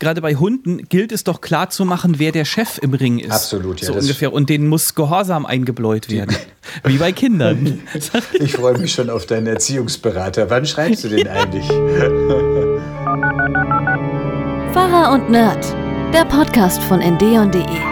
gerade bei Hunden gilt es doch klar zu machen, wer der Chef im Ring ist. Absolut, ja. So ungefähr. Und denen muss Gehorsam eingebläut werden. Wie bei Kindern. ich freue mich schon auf deinen Erziehungsberater. Wann schreibst du den eigentlich? Pfarrer und Nerd, der Podcast von ndeon.de.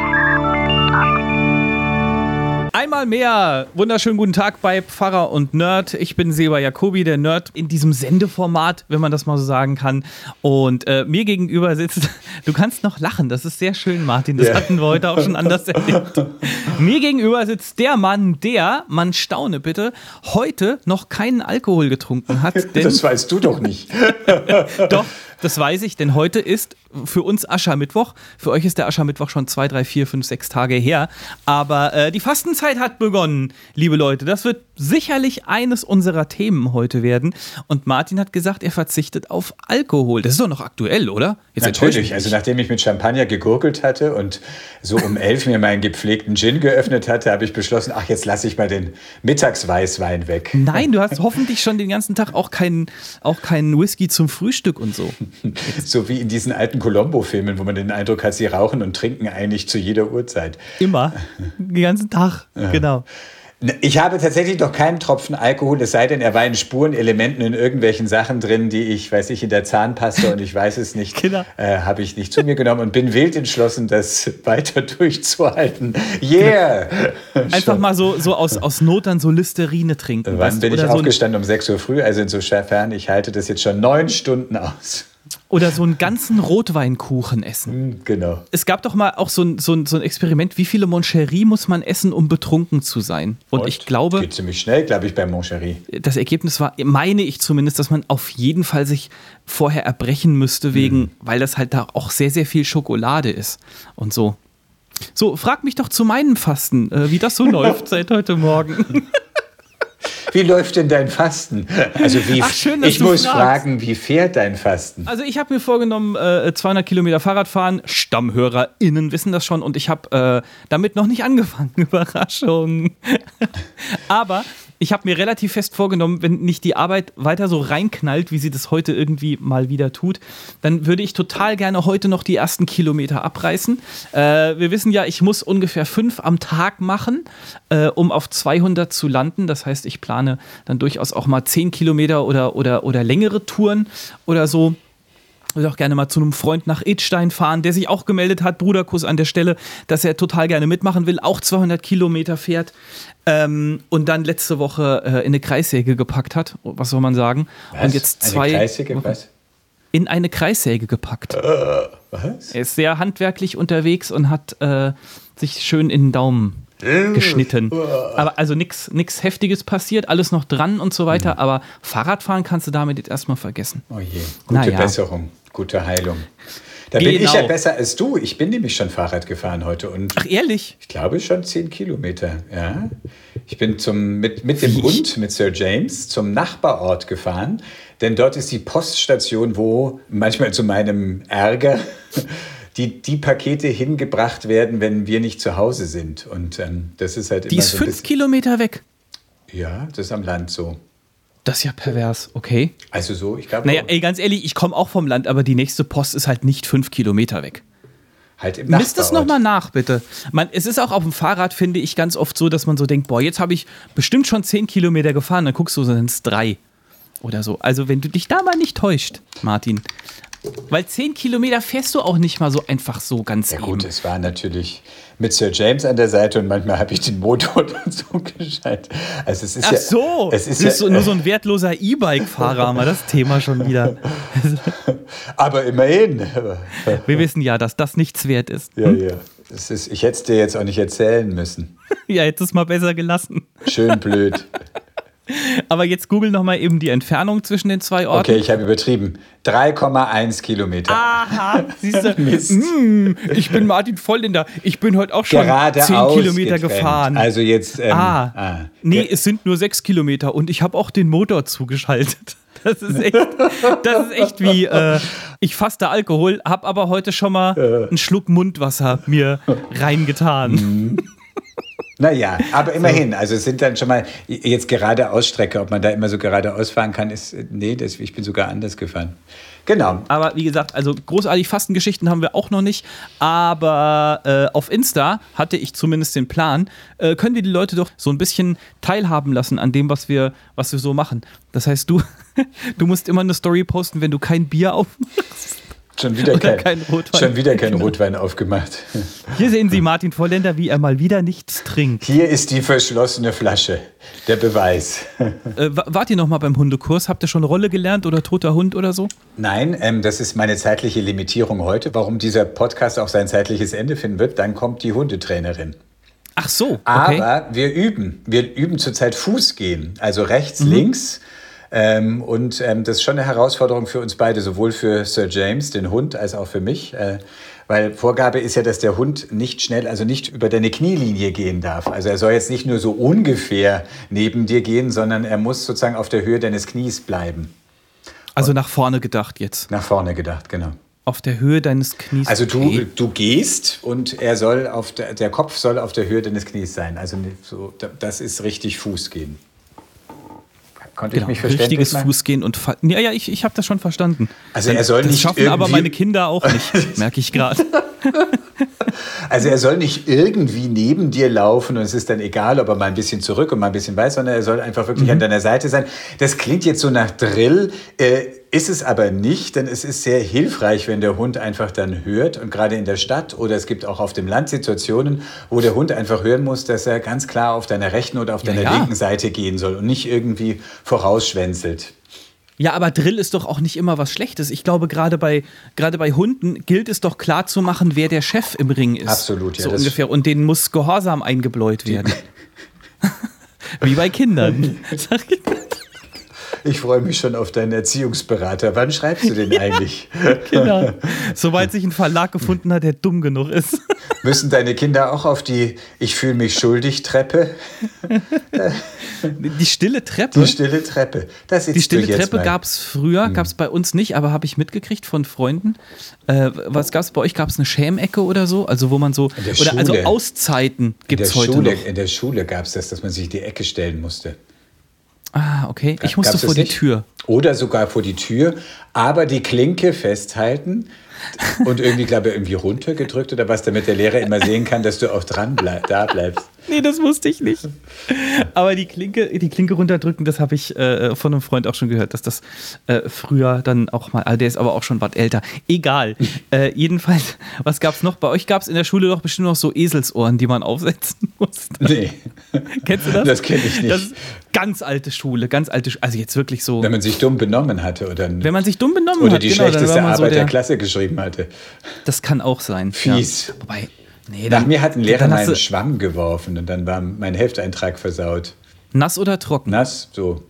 Einmal mehr wunderschönen guten Tag bei Pfarrer und Nerd. Ich bin Seba Jacobi, der Nerd in diesem Sendeformat, wenn man das mal so sagen kann. Und äh, mir gegenüber sitzt, du kannst noch lachen, das ist sehr schön, Martin. Das ja. hatten wir heute auch schon anders erlebt. mir gegenüber sitzt der Mann, der, man staune bitte, heute noch keinen Alkohol getrunken hat. das weißt du doch nicht. doch, das weiß ich, denn heute ist für uns Aschermittwoch. Für euch ist der Aschermittwoch schon zwei, drei, vier, fünf, sechs Tage her. Aber äh, die Fastenzeit hat begonnen, liebe Leute. Das wird sicherlich eines unserer Themen heute werden. Und Martin hat gesagt, er verzichtet auf Alkohol. Das ist doch noch aktuell, oder? Jetzt Natürlich. Also nachdem ich mit Champagner gegurgelt hatte und so um elf mir meinen gepflegten Gin geöffnet hatte, habe ich beschlossen, ach, jetzt lasse ich mal den Mittagsweißwein weg. Nein, du hast hoffentlich schon den ganzen Tag auch keinen auch keinen Whisky zum Frühstück und so. so wie in diesen alten Colombo-Filmen, wo man den Eindruck hat, sie rauchen und trinken eigentlich zu jeder Uhrzeit. Immer. Den ganzen Tag. Ja. Genau. Ne, ich habe tatsächlich noch keinen Tropfen Alkohol, es sei denn, er war in Spurenelementen in irgendwelchen Sachen drin, die ich, weiß ich, in der Zahnpasta und ich weiß es nicht, genau. äh, habe ich nicht zu mir genommen und bin wild entschlossen, das weiter durchzuhalten. Yeah! Genau. Einfach mal so, so aus, aus Not dann so Listerine trinken. Wann bin ich aufgestanden? So um 6 Uhr früh, also insofern, ich halte das jetzt schon neun Stunden aus. Oder so einen ganzen Rotweinkuchen essen. Hm, genau. Es gab doch mal auch so ein, so ein, so ein Experiment, wie viele Moncherie muss man essen, um betrunken zu sein? Und, Und ich glaube. Geht ziemlich schnell, glaube ich, bei Moncherie. Das Ergebnis war, meine ich zumindest, dass man auf jeden Fall sich vorher erbrechen müsste, wegen, mhm. weil das halt da auch sehr, sehr viel Schokolade ist und so. So, frag mich doch zu meinem Fasten, äh, wie das so läuft seit heute Morgen. Wie läuft denn dein Fasten? Also wie, Ach, schön, ich muss fragst. fragen, wie fährt dein Fasten? Also ich habe mir vorgenommen, äh, 200 Kilometer Fahrrad fahren. StammhörerInnen wissen das schon und ich habe äh, damit noch nicht angefangen. Überraschung. Aber ich habe mir relativ fest vorgenommen, wenn nicht die Arbeit weiter so reinknallt, wie sie das heute irgendwie mal wieder tut, dann würde ich total gerne heute noch die ersten Kilometer abreißen. Äh, wir wissen ja, ich muss ungefähr fünf am Tag machen, äh, um auf 200 zu landen. Das heißt, ich plane dann durchaus auch mal zehn Kilometer oder, oder, oder längere Touren oder so würde auch gerne mal zu einem Freund nach Edstein fahren, der sich auch gemeldet hat, Bruderkuss an der Stelle, dass er total gerne mitmachen will, auch 200 Kilometer fährt ähm, und dann letzte Woche äh, in eine Kreissäge gepackt hat, was soll man sagen. Was? Und jetzt zwei eine Kreissäge, was? In eine Kreissäge gepackt. Uh, was? Er ist sehr handwerklich unterwegs und hat äh, sich schön in den Daumen geschnitten. Aber also nichts Heftiges passiert, alles noch dran und so weiter. Mhm. Aber Fahrradfahren kannst du damit jetzt erstmal vergessen. Oh je, gute naja. Besserung, gute Heilung. Da genau. bin ich ja genau. besser als du. Ich bin nämlich schon Fahrrad gefahren heute. Und Ach, ehrlich? Ich glaube schon zehn Kilometer, ja. Ich bin zum, mit, mit dem Hund, mit Sir James, zum Nachbarort gefahren. Denn dort ist die Poststation, wo manchmal zu meinem Ärger die, die Pakete hingebracht werden, wenn wir nicht zu Hause sind. Und ähm, das ist halt die immer. Die ist so fünf Kilometer weg. Ja, das ist am Land so. Das ist ja pervers, okay. Also so, ich glaube. Naja, ey, ganz ehrlich, ich komme auch vom Land, aber die nächste Post ist halt nicht fünf Kilometer weg. Halt im Misst es nochmal nach, bitte. Man, es ist auch auf dem Fahrrad, finde ich, ganz oft so, dass man so denkt, boah, jetzt habe ich bestimmt schon zehn Kilometer gefahren, dann guckst du, sind es drei oder so. Also wenn du dich da mal nicht täuscht, Martin, weil 10 Kilometer fährst du auch nicht mal so einfach so ganz Ja gut, eben. es war natürlich mit Sir James an der Seite und manchmal habe ich den Motor dazu geschaltet. Also es ist Ach ja, so, es ist ja, so, nur so ein wertloser E-Bike-Fahrer, mal das Thema schon wieder. Aber immerhin. Wir wissen ja, dass das nichts wert ist. Ja, ja. Das ist, ich hätte es dir jetzt auch nicht erzählen müssen. ja, hättest es mal besser gelassen. Schön blöd. Aber jetzt google noch mal eben die Entfernung zwischen den zwei Orten. Okay, ich habe übertrieben. 3,1 Kilometer. Aha, siehst du, mm, ich bin Martin Vollender. Ich bin heute auch schon Gerade 10 Kilometer getrennt. gefahren. Also jetzt. Ähm, ah, ah, nee, es sind nur 6 Kilometer und ich habe auch den Motor zugeschaltet. Das ist echt, das ist echt wie, äh, ich faste Alkohol, habe aber heute schon mal einen Schluck Mundwasser mir reingetan. Mhm. Naja, aber immerhin, also es sind dann schon mal jetzt gerade Ausstrecke, ob man da immer so geradeaus fahren kann, ist, nee, das, ich bin sogar anders gefahren. Genau. Aber wie gesagt, also großartig Fastengeschichten haben wir auch noch nicht. Aber äh, auf Insta hatte ich zumindest den Plan, äh, können wir die Leute doch so ein bisschen teilhaben lassen an dem, was wir, was wir so machen. Das heißt, du, du musst immer eine Story posten, wenn du kein Bier aufmachst. Schon wieder, kein, kein Rotwein. schon wieder kein genau. Rotwein aufgemacht. Hier sehen Sie Martin Volländer, wie er mal wieder nichts trinkt. Hier ist die verschlossene Flasche, der Beweis. Äh, wart ihr noch mal beim Hundekurs? Habt ihr schon Rolle gelernt oder toter Hund oder so? Nein, ähm, das ist meine zeitliche Limitierung heute. Warum dieser Podcast auch sein zeitliches Ende finden wird, dann kommt die Hundetrainerin. Ach so. Okay. Aber wir üben. Wir üben zurzeit Fußgehen. Also rechts, mhm. links ähm, und ähm, das ist schon eine Herausforderung für uns beide, sowohl für Sir James, den Hund, als auch für mich. Äh, weil Vorgabe ist ja, dass der Hund nicht schnell, also nicht über deine Knielinie gehen darf. Also er soll jetzt nicht nur so ungefähr neben dir gehen, sondern er muss sozusagen auf der Höhe deines Knies bleiben. Also nach vorne gedacht jetzt. Nach vorne gedacht, genau. Auf der Höhe deines Knies. Also du, du gehst und er soll auf der, der Kopf soll auf der Höhe deines Knies sein. Also so, das ist richtig Fußgehen. Konnte genau, ich mich verständigen? Richtiges Fußgehen und Fall. Ja, ja, ich, ich habe das schon verstanden. Also er soll das nicht schaffen aber meine Kinder auch nicht, merke ich gerade. Also er soll nicht irgendwie neben dir laufen und es ist dann egal, ob er mal ein bisschen zurück und mal ein bisschen weiß, sondern er soll einfach wirklich mhm. an deiner Seite sein. Das klingt jetzt so nach Drill, äh, ist es aber nicht, denn es ist sehr hilfreich, wenn der Hund einfach dann hört und gerade in der Stadt oder es gibt auch auf dem Land Situationen, wo der Hund einfach hören muss, dass er ganz klar auf deiner rechten oder auf deiner ja, ja. linken Seite gehen soll und nicht irgendwie vorausschwänzelt. Ja, aber Drill ist doch auch nicht immer was Schlechtes. Ich glaube, gerade bei, gerade bei Hunden gilt es doch klar zu machen, wer der Chef im Ring ist. Absolut, ja. So ungefähr. Und denen muss Gehorsam eingebläut werden. Wie bei Kindern. Sag ich ich freue mich schon auf deinen Erziehungsberater. Wann schreibst du den eigentlich? genau. Sobald sich ein Verlag gefunden hat, der dumm genug ist. Müssen deine Kinder auch auf die Ich fühle mich schuldig Treppe? Die stille Treppe? Die stille Treppe. die stille Treppe gab es früher, hm. gab es bei uns nicht, aber habe ich mitgekriegt von Freunden. Äh, was gab es bei euch? Gab es eine Schämecke oder so? Also wo man so, oder also Auszeiten gibt es heute Schule, noch. In der Schule gab es das, dass man sich in die Ecke stellen musste. Ah, okay. Ich musste vor die Tür. Oder sogar vor die Tür, aber die Klinke festhalten und irgendwie, glaube ich, irgendwie runtergedrückt oder was, damit der Lehrer immer sehen kann, dass du auch dran bleib, da bleibst. Nee, das wusste ich nicht. Aber die Klinke, die Klinke runterdrücken, das habe ich äh, von einem Freund auch schon gehört, dass das äh, früher dann auch mal, also der ist aber auch schon was älter. Egal. äh, jedenfalls, was gab es noch? Bei euch gab es in der Schule doch bestimmt noch so Eselsohren, die man aufsetzen musste. Nee. Kennst du das? Das kenne ich nicht. Das ist ganz alte Schule, ganz alte Schule. Also jetzt wirklich so. Wenn man sich dumm benommen hatte oder. Wenn man sich dumm benommen oder hat. Oder die genau, schlechteste Arbeit so der, der, Klasse geschrieben hatte. Das kann auch sein. Fies. Ja. Wobei, Nee, Nach mir hat ein Lehrer meinen Schwamm geworfen und dann war mein Hefteintrag versaut. Nass oder trocken? Nass, so.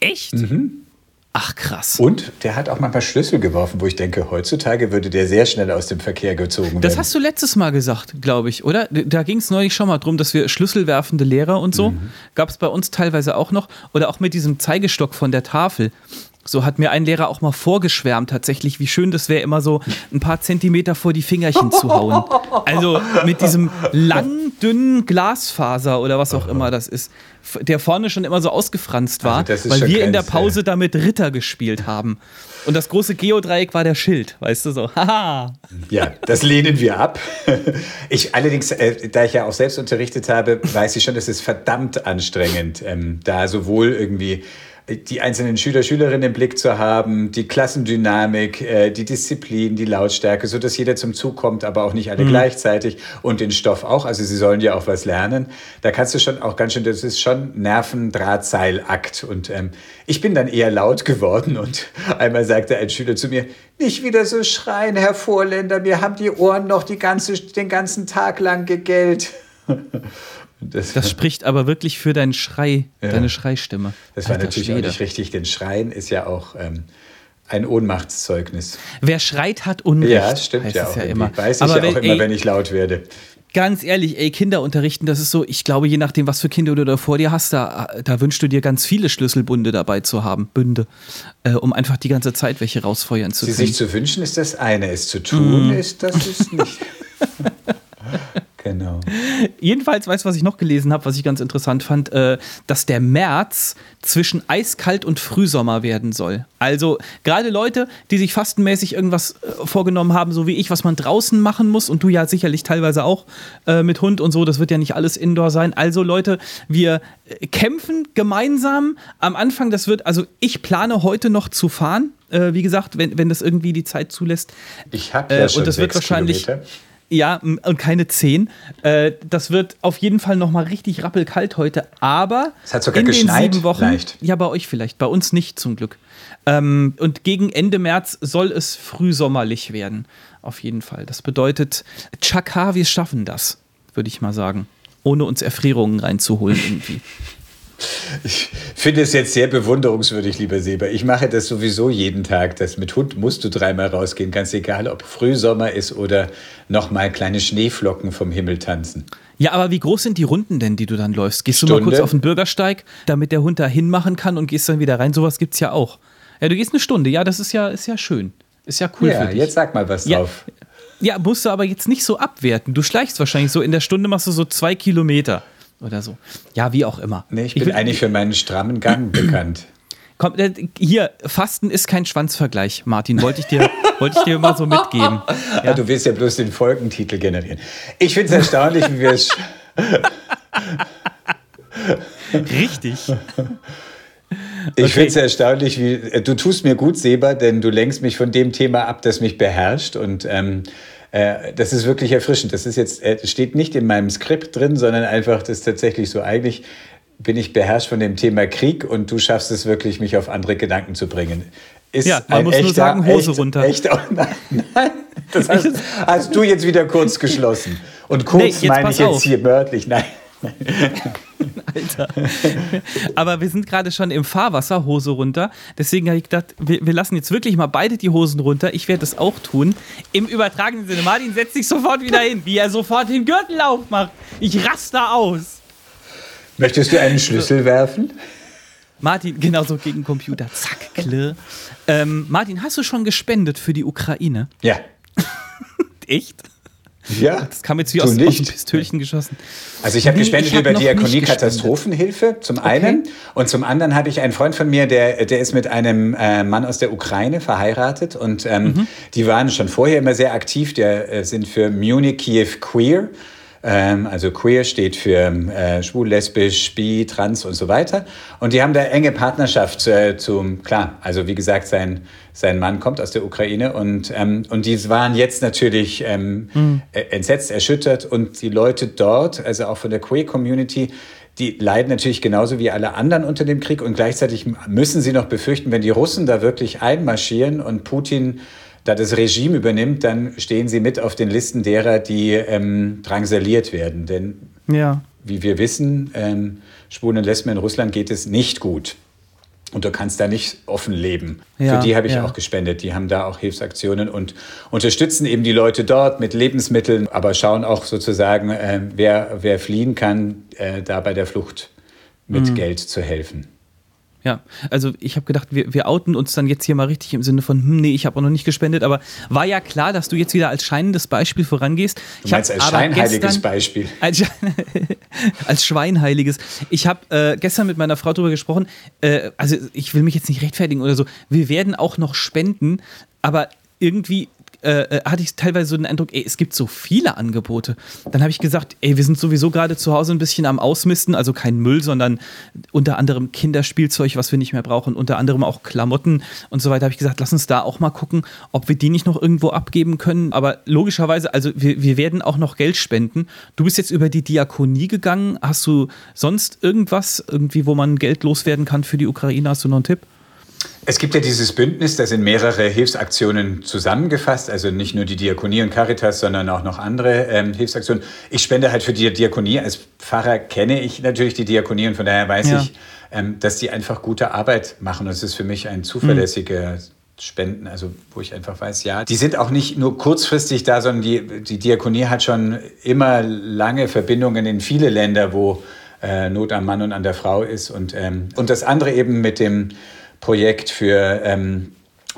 Echt? Mhm. Ach krass. Und der hat auch mal ein paar Schlüssel geworfen, wo ich denke, heutzutage würde der sehr schnell aus dem Verkehr gezogen werden. Das hast du letztes Mal gesagt, glaube ich, oder? Da ging es neulich schon mal drum, dass wir schlüsselwerfende Lehrer und so, mhm. gab es bei uns teilweise auch noch. Oder auch mit diesem Zeigestock von der Tafel. So hat mir ein Lehrer auch mal vorgeschwärmt, tatsächlich, wie schön das wäre, immer so ein paar Zentimeter vor die Fingerchen zu hauen. Also mit diesem langen, dünnen Glasfaser oder was auch immer das ist, der vorne schon immer so ausgefranst war, also weil wir in der Pause damit Ritter gespielt haben. Und das große Geodreieck war der Schild, weißt du so. Haha. ja, das lehnen wir ab. Ich allerdings, äh, da ich ja auch selbst unterrichtet habe, weiß ich schon, es ist verdammt anstrengend, ähm, da sowohl irgendwie die einzelnen Schüler, Schülerinnen im Blick zu haben, die Klassendynamik, äh, die Disziplin, die Lautstärke, so dass jeder zum Zug kommt, aber auch nicht alle mhm. gleichzeitig und den Stoff auch. Also sie sollen ja auch was lernen. Da kannst du schon auch ganz schön, das ist schon Nervendrahtseilakt. Und ähm, ich bin dann eher laut geworden und einmal sagte ein Schüler zu mir, nicht wieder so schreien, Herr Vorländer, mir haben die Ohren noch die ganze, den ganzen Tag lang gegellt. Das, das, spricht aber wirklich für deinen Schrei, ja. deine Schreistimme. Das war Alter natürlich Schwede. auch nicht richtig, denn Schreien ist ja auch ähm, ein Ohnmachtszeugnis. Wer schreit, hat Unrecht. Ja, stimmt ja auch. Ja immer. Weiß ich aber ja wenn, auch immer, ey, wenn ich laut werde. Ganz ehrlich, ey, Kinder unterrichten, das ist so, ich glaube, je nachdem, was für Kinder du da vor dir hast, da, da wünschst du dir ganz viele Schlüsselbunde dabei zu haben, Bünde, äh, um einfach die ganze Zeit welche rausfeuern zu können. Sie sich zu wünschen ist das eine, es zu tun mm. ist das ist nicht. Genau. Jedenfalls, weißt du, was ich noch gelesen habe, was ich ganz interessant fand, äh, dass der März zwischen eiskalt und Frühsommer werden soll. Also gerade Leute, die sich fastenmäßig irgendwas äh, vorgenommen haben, so wie ich, was man draußen machen muss und du ja sicherlich teilweise auch äh, mit Hund und so, das wird ja nicht alles Indoor sein. Also Leute, wir äh, kämpfen gemeinsam am Anfang, das wird, also ich plane heute noch zu fahren, äh, wie gesagt, wenn, wenn das irgendwie die Zeit zulässt. Ich habe ja Äh, schon und das wird wahrscheinlich Kilometer. Ja, und keine 10. Äh, das wird auf jeden Fall nochmal richtig rappelkalt heute. Aber Es hat sogar in den geschneit, sieben Wochen. leicht. Ja, bei euch vielleicht, bei uns nicht zum Glück. Ähm, und gegen Ende März soll es frühsommerlich werden. Auf jeden Fall. Das bedeutet, Chaka, wir schaffen das, würde ich mal sagen. Ohne uns Erfrierungen reinzuholen irgendwie. Ich finde es jetzt sehr bewunderungswürdig, lieber Seber. Ich mache das sowieso jeden Tag. Das mit Hund musst du dreimal rausgehen, ganz egal, ob Frühsommer ist oder nochmal kleine Schneeflocken vom Himmel tanzen. Ja, aber wie groß sind die Runden denn, die du dann läufst? Gehst du mal Stunde. kurz auf den Bürgersteig, damit der Hund da hinmachen kann und gehst dann wieder rein? Sowas gibt's ja auch. Ja, du gehst eine Stunde. Ja, das ist ja, ist ja schön. Ist ja cool ja, für dich. jetzt sag mal was Ja. drauf. Ja, musst du aber jetzt nicht so abwerten. Du schleichst wahrscheinlich so in der Stunde machst du so zwei Kilometer oder so. Ja, wie auch immer. Nee, ich bin will- eigentlich für meinen strammen Gang bekannt. Komm, äh, hier, Fasten ist kein Schwanzvergleich, Martin. Wollte ich dir, wollte ich dir mal so mitgeben. Ja. Du willst ja bloß den Folgentitel generieren. Ich finde es erstaunlich, wie wir es. Richtig. Ich finde es erstaunlich, wie äh, du tust mir gut, Seba, denn du lenkst mich von dem Thema ab, das mich beherrscht. Und ähm, äh, das ist wirklich erfrischend. Das ist jetzt, äh, steht nicht in meinem Skript drin, sondern einfach, das ist tatsächlich so. Eigentlich bin ich beherrscht von dem Thema Krieg und du schaffst es wirklich, mich auf andere Gedanken zu bringen. Ist Ja, man ein muss nur echter- sagen, Hose echt, runter. Echt, oh nein, nein, das hast, hast du jetzt wieder kurz geschlossen. Und kurz Nee, meine ich jetzt auf. hier wörtlich. Nein. Alter. Aber wir sind gerade schon im Fahrwasser, Hose runter. Deswegen habe ich gedacht, wir, wir lassen jetzt wirklich mal beide die Hosen runter. Ich werde das auch tun. Im übertragenen Sinne. Martin setzt sich sofort wieder hin, wie er sofort den Gürtel aufmacht. Ich raste aus. Möchtest du einen Schlüssel werfen? Martin, genauso gegen Computer. Zack, klirr. Ähm, Martin, hast du schon gespendet für die Ukraine? Ja. Echt? Ja. Das kam jetzt wie aus, aus dem? Pistölchen geschossen. Also ich habe Nee, gespendet hab über Diakonie. Katastrophenhilfe zum einen und zum anderen habe ich einen Freund von mir, der, der ist mit einem äh, Mann aus der Ukraine verheiratet und ähm, Mhm. die waren schon vorher immer sehr aktiv. Der äh, sind für Munich Kiew Queer. Ähm, also queer steht für äh, schwul, lesbisch, bi, trans und so weiter. Und die haben da enge Partnerschaft äh, zum, klar, also wie gesagt, sein, sein Mann kommt aus der Ukraine und, ähm, und die waren jetzt natürlich ähm, äh, entsetzt, erschüttert. Und die Leute dort, also auch von der Queer Community, die leiden natürlich genauso wie alle anderen unter dem Krieg. Und gleichzeitig müssen sie noch befürchten, wenn die Russen da wirklich einmarschieren und Putin da das Regime übernimmt, dann stehen sie mit auf den Listen derer, die ähm, drangsaliert werden. Denn Ja. wie wir wissen, ähm, Schwulen und Lesben in Russland geht es nicht gut. Und du kannst da nicht offen leben. Ja, Für die habe ich ja. auch gespendet. Die haben da auch Hilfsaktionen und unterstützen eben die Leute dort mit Lebensmitteln, aber schauen auch sozusagen, äh, wer, wer fliehen kann, äh, da bei der Flucht mit Mhm. Geld zu helfen. Ja, also ich habe gedacht, wir, wir outen uns dann jetzt hier mal richtig im Sinne von, hm, nee, ich habe auch noch nicht gespendet, aber war ja klar, dass du jetzt wieder als scheinendes Beispiel vorangehst. Du meinst als scheinheiliges gestern- Beispiel. Als, als Schweinheiliges. Ich habe äh, gestern mit meiner Frau darüber gesprochen, äh, also ich will mich jetzt nicht rechtfertigen oder so, wir werden auch noch spenden, aber irgendwie äh, äh, hatte ich teilweise so den Eindruck, ey, es gibt so viele Angebote. Dann habe ich gesagt, ey, wir sind sowieso gerade zu Hause ein bisschen am Ausmisten, also kein Müll, sondern unter anderem Kinderspielzeug, was wir nicht mehr brauchen, unter anderem auch Klamotten und so weiter. Habe ich gesagt, lass uns da auch mal gucken, ob wir die nicht noch irgendwo abgeben können. Aber logischerweise, also wir, wir werden auch noch Geld spenden. Du bist jetzt über die Diakonie gegangen. Hast du sonst irgendwas, irgendwie, wo man Geld loswerden kann für die Ukraine? Hast du noch einen Tipp? Es gibt ja dieses Bündnis, da sind mehrere Hilfsaktionen zusammengefasst, also nicht nur die Diakonie und Caritas, sondern auch noch andere ähm, Hilfsaktionen. Ich spende halt für die Diakonie. Als Pfarrer kenne ich natürlich die Diakonie und von daher weiß Ja. ich, ähm, dass die einfach gute Arbeit machen. Das ist für mich ein zuverlässiger Spenden, also wo ich einfach weiß, ja, die sind auch nicht nur kurzfristig da, sondern die, die Diakonie hat schon immer lange Verbindungen in viele Länder, wo äh, Not am Mann und an der Frau ist. Und, ähm, und das andere eben mit dem Projekt für ähm,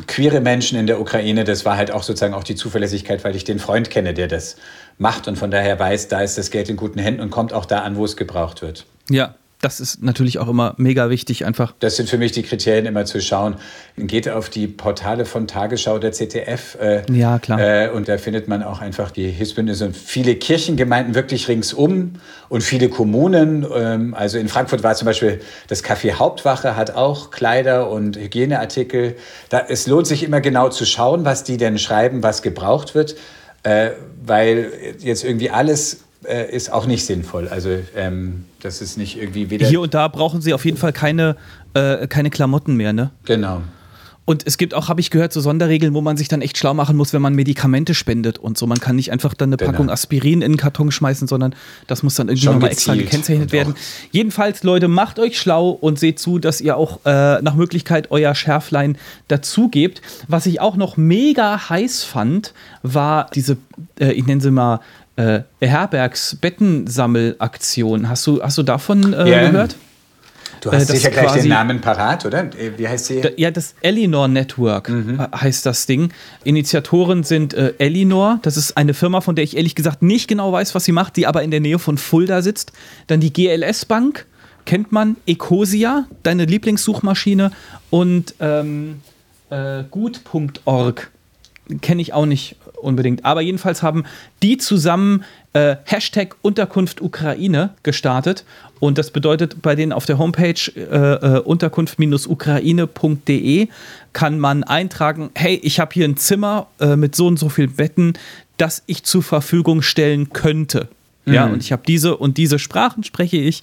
queere Menschen in der Ukraine, das war halt auch sozusagen auch die Zuverlässigkeit, weil ich den Freund kenne, der das macht und von daher weiß, da ist das Geld in guten Händen und kommt auch da an, wo es gebraucht wird. Ja, das ist natürlich auch immer mega wichtig, einfach. Das sind für mich die Kriterien, immer zu schauen. Geht auf die Portale von Tagesschau oder ZDF. Äh, ja, klar. Äh, und da findet man auch einfach die Hilfsbündnisse und viele Kirchengemeinden wirklich ringsum und viele Kommunen. Ähm, also in Frankfurt war zum Beispiel das Café Hauptwache, hat auch Kleider und Hygieneartikel. Da, es lohnt sich immer genau zu schauen, was die denn schreiben, was gebraucht wird. Äh, weil jetzt irgendwie alles äh, ist auch nicht sinnvoll. Also ähm, das ist nicht irgendwie wieder. Hier und da brauchen sie auf jeden Fall keine, äh, keine Klamotten mehr, ne? Genau. Und es gibt auch, habe ich gehört, so Sonderregeln, wo man sich dann echt schlau machen muss, wenn man Medikamente spendet und so. Man kann nicht einfach dann eine genau. Packung Aspirin in einen Karton schmeißen, sondern das muss dann irgendwie nochmal extra gekennzeichnet werden. Jedenfalls, Leute, macht euch schlau und seht zu, dass ihr auch äh, nach Möglichkeit euer Schärflein dazugebt. Was ich auch noch mega heiß fand, war diese, äh, ich nenne sie mal, äh, Herbergs-Bettensammelaktion. Hast du, hast du davon äh, yeah. gehört? Du hast äh, sicher gleich den Namen parat, oder? Äh, wie heißt sie? Ja, das Elinor Network mhm. Äh, heißt das Ding. Initiatoren sind äh, Elinor, das ist eine Firma, von der ich ehrlich gesagt nicht genau weiß, was sie macht, die aber in der Nähe von Fulda sitzt. Dann die GLS Bank, kennt man, Ecosia, deine Lieblingssuchmaschine und ähm, äh, gut.org kenne ich auch nicht unbedingt. Aber jedenfalls haben die zusammen äh, Hashtag Unterkunft Ukraine gestartet. Und das bedeutet, bei denen auf der Homepage äh, äh, unterkunft-ukraine.de kann man eintragen, hey, ich habe hier ein Zimmer äh, mit so und so viel Betten, das ich zur Verfügung stellen könnte. Mhm. Ja, und ich habe diese und diese Sprachen spreche ich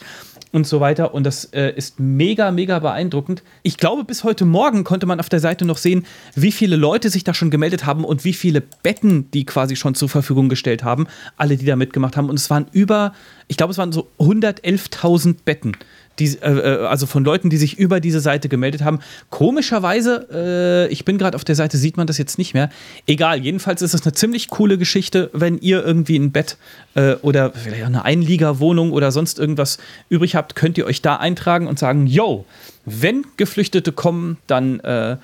und so weiter. Und das äh, ist mega, mega beeindruckend. Ich glaube, bis heute Morgen konnte man auf der Seite noch sehen, wie viele Leute sich da schon gemeldet haben und wie viele Betten die quasi schon zur Verfügung gestellt haben. Alle, die da mitgemacht haben. Und es waren über, ich glaube, es waren so 111.000 Betten die, äh, äh, also von Leuten, die sich über diese Seite gemeldet haben. Komischerweise, äh, ich bin gerade auf der Seite, sieht man das jetzt nicht mehr. Egal, jedenfalls ist es eine ziemlich coole Geschichte, wenn ihr irgendwie ein Bett äh, oder vielleicht eine Einliegerwohnung oder sonst irgendwas übrig habt, könnt ihr euch da eintragen und sagen, yo, wenn Geflüchtete kommen, dann äh,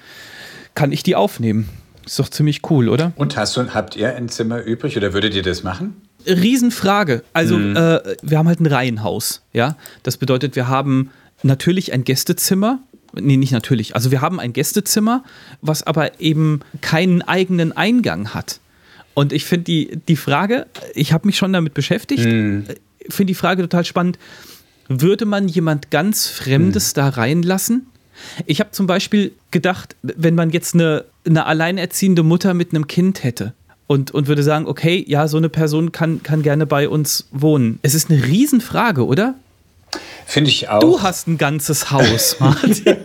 kann ich die aufnehmen. Ist doch ziemlich cool, oder? Und hast du, habt ihr ein Zimmer übrig oder würdet ihr das machen? Riesenfrage. Also, mhm. äh, wir haben halt ein Reihenhaus, ja. Das bedeutet, wir haben natürlich ein Gästezimmer. Nee, nicht natürlich. Also, wir haben ein Gästezimmer, was aber eben keinen eigenen Eingang hat. Und ich finde die, die Frage, ich habe mich schon damit beschäftigt, mhm. finde die Frage total spannend. Würde man jemand ganz Fremdes mhm. da reinlassen? Ich habe zum Beispiel gedacht, wenn man jetzt eine, eine alleinerziehende Mutter mit einem Kind hätte, und, und würde sagen, okay, ja, so eine Person kann, kann gerne bei uns wohnen. Es ist eine Riesenfrage, oder? Finde ich auch. Du hast ein ganzes Haus, Martin.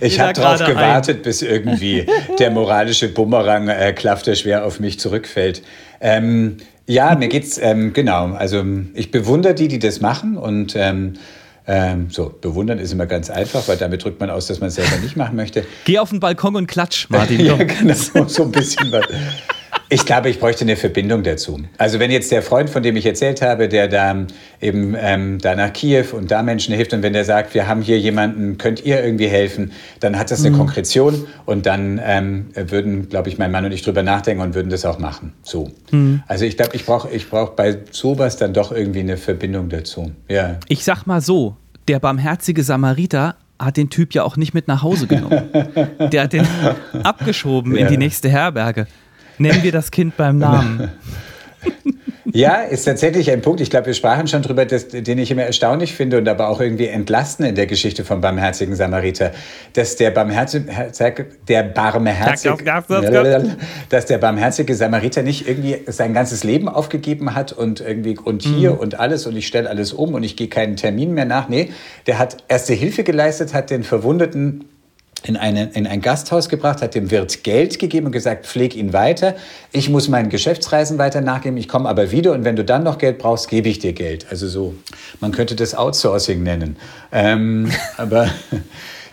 ich habe darauf gewartet, ein. bis irgendwie der moralische Bumerang äh, klafter schwer auf mich zurückfällt. Ähm, ja, mir geht's ähm, genau. Also ich bewundere die, die das machen und ähm, ähm, so, bewundern ist immer ganz einfach, weil damit drückt man aus, dass man es selber nicht machen möchte. Geh auf den Balkon und klatsch, Martin. ja, genau, so ein bisschen was. Ich glaube, ich bräuchte eine Verbindung dazu. Also wenn jetzt der Freund, von dem ich erzählt habe, der da eben ähm, da nach Kiew und da Menschen hilft und wenn der sagt, wir haben hier jemanden, könnt ihr irgendwie helfen, dann hat das eine mhm. Konkretion und dann ähm, würden, glaube ich, mein Mann und ich drüber nachdenken und würden das auch machen. So. Mhm. Also ich glaube, ich brauche ich brauch bei sowas dann doch irgendwie eine Verbindung dazu. Ja. Ich sag mal so, der barmherzige Samariter hat den Typ ja auch nicht mit nach Hause genommen. Der hat den abgeschoben ja. in die nächste Herberge. Nennen wir das Kind beim Namen. Ja, ist tatsächlich ein Punkt. Ich glaube, wir sprachen schon drüber, dass, den ich immer erstaunlich finde und aber auch irgendwie entlastend in der Geschichte vom barmherzigen Samariter, dass der barmherzige, der barmherzige, dass der barmherzige Samariter nicht irgendwie sein ganzes Leben aufgegeben hat und irgendwie und hier mhm. und alles und ich stelle alles um und ich gehe keinen Termin mehr nach. Nee, der hat erste Hilfe geleistet, hat den Verwundeten in, eine, in ein Gasthaus gebracht, hat dem Wirt Geld gegeben und gesagt, pfleg ihn weiter. Ich muss meinen Geschäftsreisen weiter nachgeben, ich komme aber wieder und wenn du dann noch Geld brauchst, gebe ich dir Geld. Also so, man könnte das Outsourcing nennen. Ähm, aber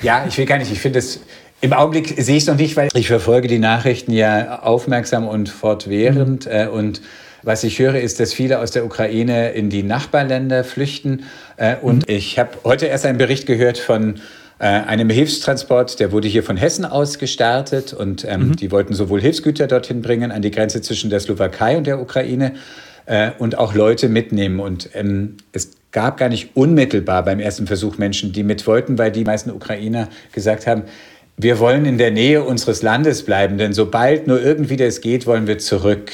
ja, ich will gar nicht, ich finde es, im Augenblick sehe ich es noch nicht, weil ich verfolge die Nachrichten ja aufmerksam und fortwährend mhm. äh, und was ich höre, ist, dass viele aus der Ukraine in die Nachbarländer flüchten. Äh, und mhm. ich habe heute erst einen Bericht gehört von äh, einem Hilfstransport, der wurde hier von Hessen aus gestartet und ähm, mhm. die wollten sowohl Hilfsgüter dorthin bringen an die Grenze zwischen der Slowakei und der Ukraine äh, und auch Leute mitnehmen. Und ähm, es gab gar nicht unmittelbar beim ersten Versuch Menschen, die mit wollten, weil die meisten Ukrainer gesagt haben, wir wollen in der Nähe unseres Landes bleiben, denn sobald nur irgendwie das geht, wollen wir zurück,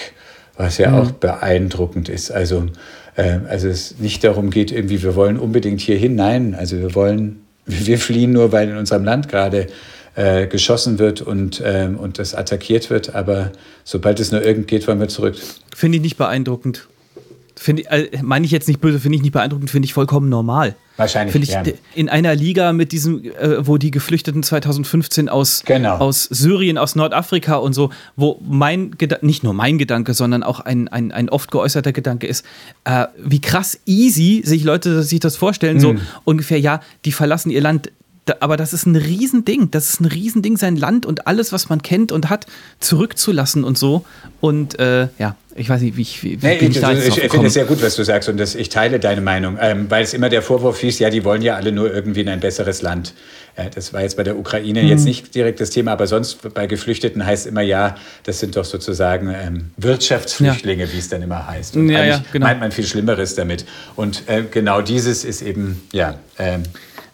was ja mhm. auch beeindruckend ist. Also, äh, also es nicht darum geht, irgendwie, wir wollen unbedingt hier hin. Nein, also wir wollen, wir fliehen nur, weil in unserem Land gerade äh, geschossen wird und, äh, und das attackiert wird. Aber sobald es nur irgend geht, wollen wir zurück. Finde ich nicht beeindruckend. Finde äh, meine ich jetzt nicht böse, finde ich nicht beeindruckend, finde ich vollkommen normal. Wahrscheinlich. Finde ich ja. in einer Liga mit diesem, äh, wo die Geflüchteten 2015 aus, genau. aus Syrien, aus Nordafrika und so, wo mein Gedanke, nicht nur mein Gedanke, sondern auch ein, ein, ein oft geäußerter Gedanke ist, äh, wie krass easy sich Leute sich das vorstellen, mhm. so ungefähr, ja, die verlassen ihr Land da, aber das ist ein Riesending. Das ist ein Riesending, sein Land und alles, was man kennt und hat, zurückzulassen und so. Und äh, ja, ich weiß nicht, wie ich, wie, nee, ich, ich, ich finde es sehr gut, was du sagst und das, ich teile deine Meinung, ähm, weil es immer der Vorwurf hieß, ja, die wollen ja alle nur irgendwie in ein besseres Land. Äh, das war jetzt bei der Ukraine mhm. jetzt nicht direkt das Thema, aber sonst bei Geflüchteten heißt immer, ja, das sind doch sozusagen ähm, Wirtschaftsflüchtlinge, ja. wie es dann immer heißt. Und ja, ja, genau. meint man viel Schlimmeres damit. Und äh, genau dieses ist eben, ja, ähm,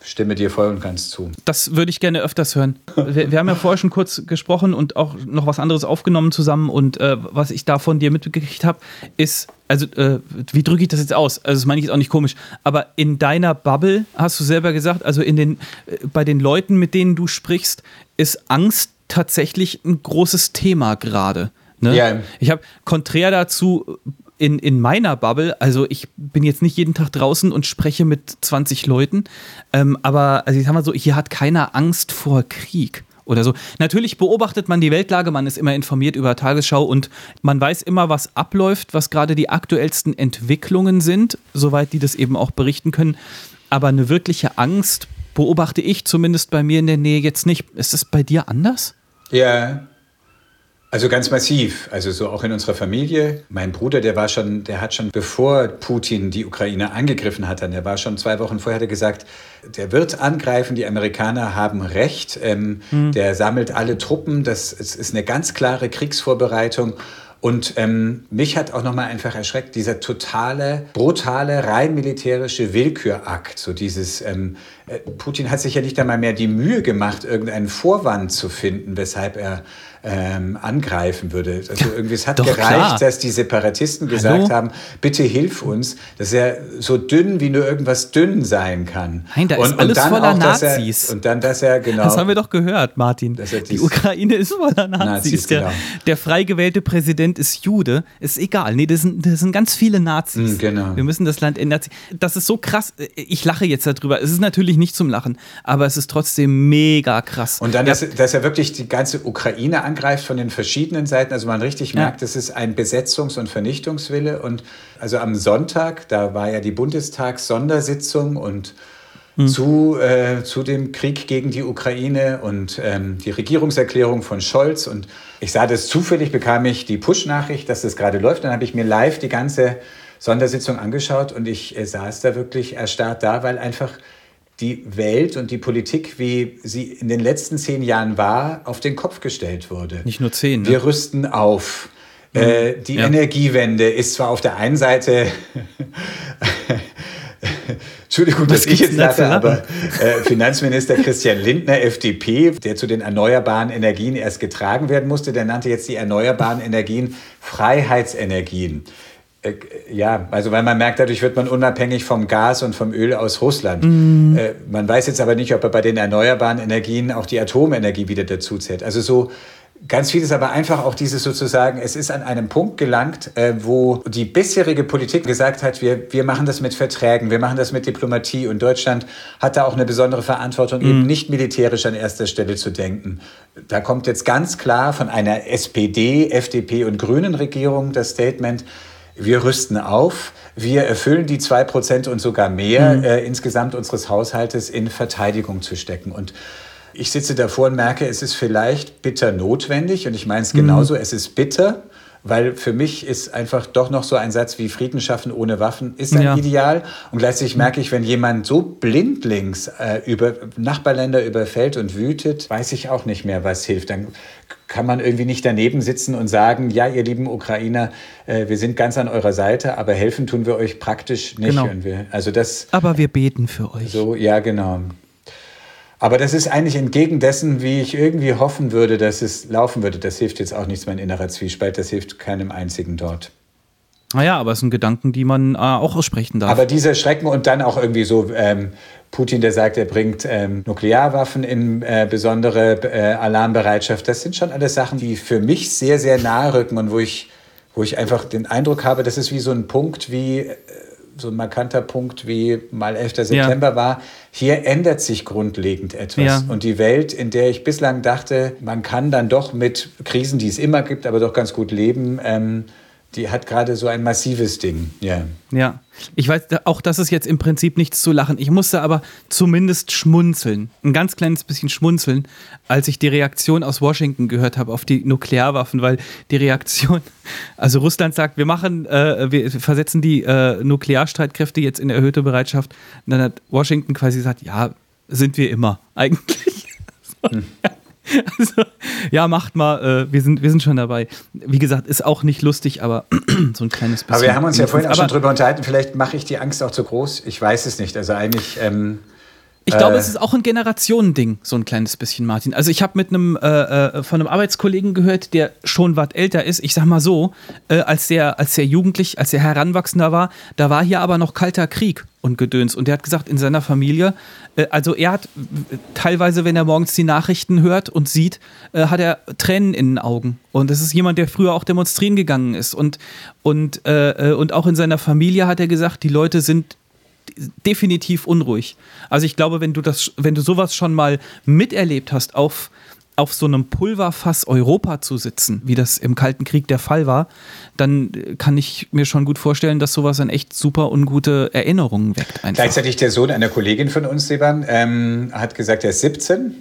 stimme dir voll und ganz zu. Das würde ich gerne öfters hören. Wir, wir, haben ja vorher schon kurz gesprochen und auch noch was anderes aufgenommen zusammen. Und äh, was ich da von dir mitgekriegt habe, ist, also, äh, wie drücke ich das jetzt aus? Also, das meine ich jetzt auch nicht komisch. Aber in deiner Bubble hast du selber gesagt, also in den, äh, bei den Leuten, mit denen du sprichst, ist Angst tatsächlich ein großes Thema gerade. Ne? Ja. Ich habe konträr dazu in, in meiner Bubble, also ich bin jetzt nicht jeden Tag draußen und spreche mit 20 Leuten, ähm, aber also ich sag mal so, hier hat keiner Angst vor Krieg oder so. Natürlich beobachtet man die Weltlage, man ist immer informiert über Tagesschau und man weiß immer, was abläuft, was gerade die aktuellsten Entwicklungen sind, soweit die das eben auch berichten können. Aber eine wirkliche Angst beobachte ich zumindest bei mir in der Nähe jetzt nicht. Ist das bei dir anders? Ja, also ganz massiv, also so auch in unserer Familie. Mein Bruder, der war schon, der hat schon bevor Putin die Ukraine angegriffen hat, dann der war schon zwei Wochen vorher, hat er gesagt, der wird angreifen, die Amerikaner haben recht, ähm, mhm. der sammelt alle Truppen, das es ist eine ganz klare Kriegsvorbereitung. Und ähm, mich hat auch nochmal einfach erschreckt, dieser totale, brutale, rein militärische Willkürakt. So dieses, ähm, äh, Putin hat sich ja nicht einmal mehr die Mühe gemacht, irgendeinen Vorwand zu finden, weshalb er ähm, angreifen würde. Also irgendwie, es hat Doch, gereicht, klar. dass die Separatisten gesagt Hallo? haben, bitte hilf uns. Das ist ja so dünn, wie nur irgendwas dünn sein kann. Nein, da ist und, alles und voller auch, Nazis. Er, und dann, dass er, genau. Das haben wir doch gehört, Martin. Die Ukraine ist voller Nazis. Nazis der, genau. der frei gewählte Präsident ist Jude. Ist egal. Nee, das sind, das sind ganz viele Nazis. Mm, genau. Wir müssen das Land ändern. Das ist so krass. Ich lache jetzt darüber. Es ist natürlich nicht zum Lachen, aber es ist trotzdem mega krass. Und dann, dass, dass er wirklich die ganze Ukraine angreift von den verschiedenen Seiten. Also man richtig ja. merkt, es ist ein Besetzungs- und Vernichtungswille. Und also am Sonntag, da war ja die Bundestags-Sondersitzung und mhm. zu, äh, zu dem Krieg gegen die Ukraine und ähm, die Regierungserklärung von Scholz. Und ich sah das zufällig, bekam ich die Push-Nachricht, dass das gerade läuft. Dann habe ich mir live die ganze Sondersitzung angeschaut und ich äh, saß da wirklich erstarrt da, weil einfach die Welt und die Politik, wie sie in den letzten zehn Jahren war, auf den Kopf gestellt wurde. Nicht nur zehn. Ne? Wir rüsten auf. Mhm. Äh, die ja. Energiewende ist zwar auf der einen Seite Entschuldigung, Was dass ich jetzt lache, aber äh, Finanzminister Christian Lindner, FDP, der zu den erneuerbaren Energien erst getragen werden musste, der nannte jetzt die erneuerbaren Energien Freiheitsenergien. Äh, ja, also weil man merkt, dadurch wird man unabhängig vom Gas und vom Öl aus Russland. Mm. Man weiß jetzt aber nicht, ob er bei den erneuerbaren Energien auch die Atomenergie wieder dazu zählt. Also so ganz vieles, aber einfach auch dieses sozusagen, es ist an einem Punkt gelangt, äh, wo die bisherige Politik gesagt hat, wir, wir machen das mit Verträgen, wir machen das mit Diplomatie und Deutschland hat da auch eine besondere Verantwortung, mm. eben nicht militärisch an erster Stelle zu denken. Da kommt jetzt ganz klar von einer SPD, FDP und Grünen Regierung das Statement, wir rüsten auf, wir erfüllen die 2% und sogar mehr mhm. äh, insgesamt unseres Haushaltes in Verteidigung zu stecken. Und ich sitze davor und merke, es ist vielleicht bitter notwendig und ich meine es genauso, mhm. es ist bitter, weil für mich ist einfach doch noch so ein Satz wie Frieden schaffen ohne Waffen ist ein ja. Ideal. Und gleichzeitig merke ich, wenn jemand so blindlings äh, über Nachbarländer überfällt und wütet, weiß ich auch nicht mehr, was hilft. Dann kann man irgendwie nicht daneben sitzen und sagen, ja, ihr lieben Ukrainer, äh, wir sind ganz an eurer Seite, aber helfen tun wir euch praktisch nicht. Genau. Wir, also das, aber wir beten für euch. So, ja, genau. Aber das ist eigentlich entgegen dessen, wie ich irgendwie hoffen würde, dass es laufen würde. Das hilft jetzt auch nichts, mein innerer Zwiespalt. Das hilft keinem einzigen dort. Naja, aber es sind Gedanken, die man äh, auch aussprechen darf. Aber dieser Schrecken und dann auch irgendwie so ähm, Putin, der sagt, er bringt ähm, Nuklearwaffen in äh, besondere äh, Alarmbereitschaft. Das sind schon alles Sachen, die für mich sehr, sehr nahe rücken und wo ich, wo ich einfach den Eindruck habe, das ist wie so ein Punkt, wie äh, so ein markanter Punkt wie mal 11. September ja. war, hier ändert sich grundlegend etwas. Ja. Und die Welt, in der ich bislang dachte, man kann dann doch mit Krisen, die es immer gibt, aber doch ganz gut leben, ähm, die hat gerade so ein massives Ding. Ja. Ja. Ich weiß, auch das ist jetzt im Prinzip nichts zu lachen. Ich musste aber zumindest schmunzeln. Ein ganz kleines bisschen schmunzeln, als ich die Reaktion aus Washington gehört habe auf die Nuklearwaffen, weil die Reaktion, also Russland sagt, wir machen, äh, wir versetzen die äh, Nuklearstreitkräfte jetzt in erhöhte Bereitschaft. Und dann hat Washington quasi gesagt, ja, sind wir immer eigentlich. hm. Also, ja, macht mal, äh, wir, sind, wir sind schon dabei. Wie gesagt, ist auch nicht lustig, aber so ein kleines bisschen. Aber wir haben uns ja vorhin auch schon drüber unterhalten, vielleicht mache ich die Angst auch zu groß. Ich weiß es nicht. Also eigentlich. Ähm ich glaube, äh, es ist auch ein Generationending, so ein kleines bisschen, Martin. Also ich habe mit einem äh, äh, von einem Arbeitskollegen gehört, der schon was älter ist. Ich sag mal so, äh, als der als der jugendlich, als der heranwachsender war, da war hier aber noch kalter Krieg und Gedöns. Und der hat gesagt, in seiner Familie, äh, also er hat teilweise, wenn er morgens die Nachrichten hört und sieht, äh, hat er Tränen in den Augen. Und das ist jemand, der früher auch demonstrieren gegangen ist. Und und und auch in seiner Familie hat er gesagt, die Leute sind definitiv unruhig. Also ich glaube, wenn du das, wenn du sowas schon mal miterlebt hast, auf, auf so einem Pulverfass Europa zu sitzen, wie das im Kalten Krieg der Fall war, dann kann ich mir schon gut vorstellen, dass sowas dann echt super ungute Erinnerungen weckt. Einfach. Gleichzeitig der Sohn einer Kollegin von uns, Seban, ähm, hat gesagt, er ist 17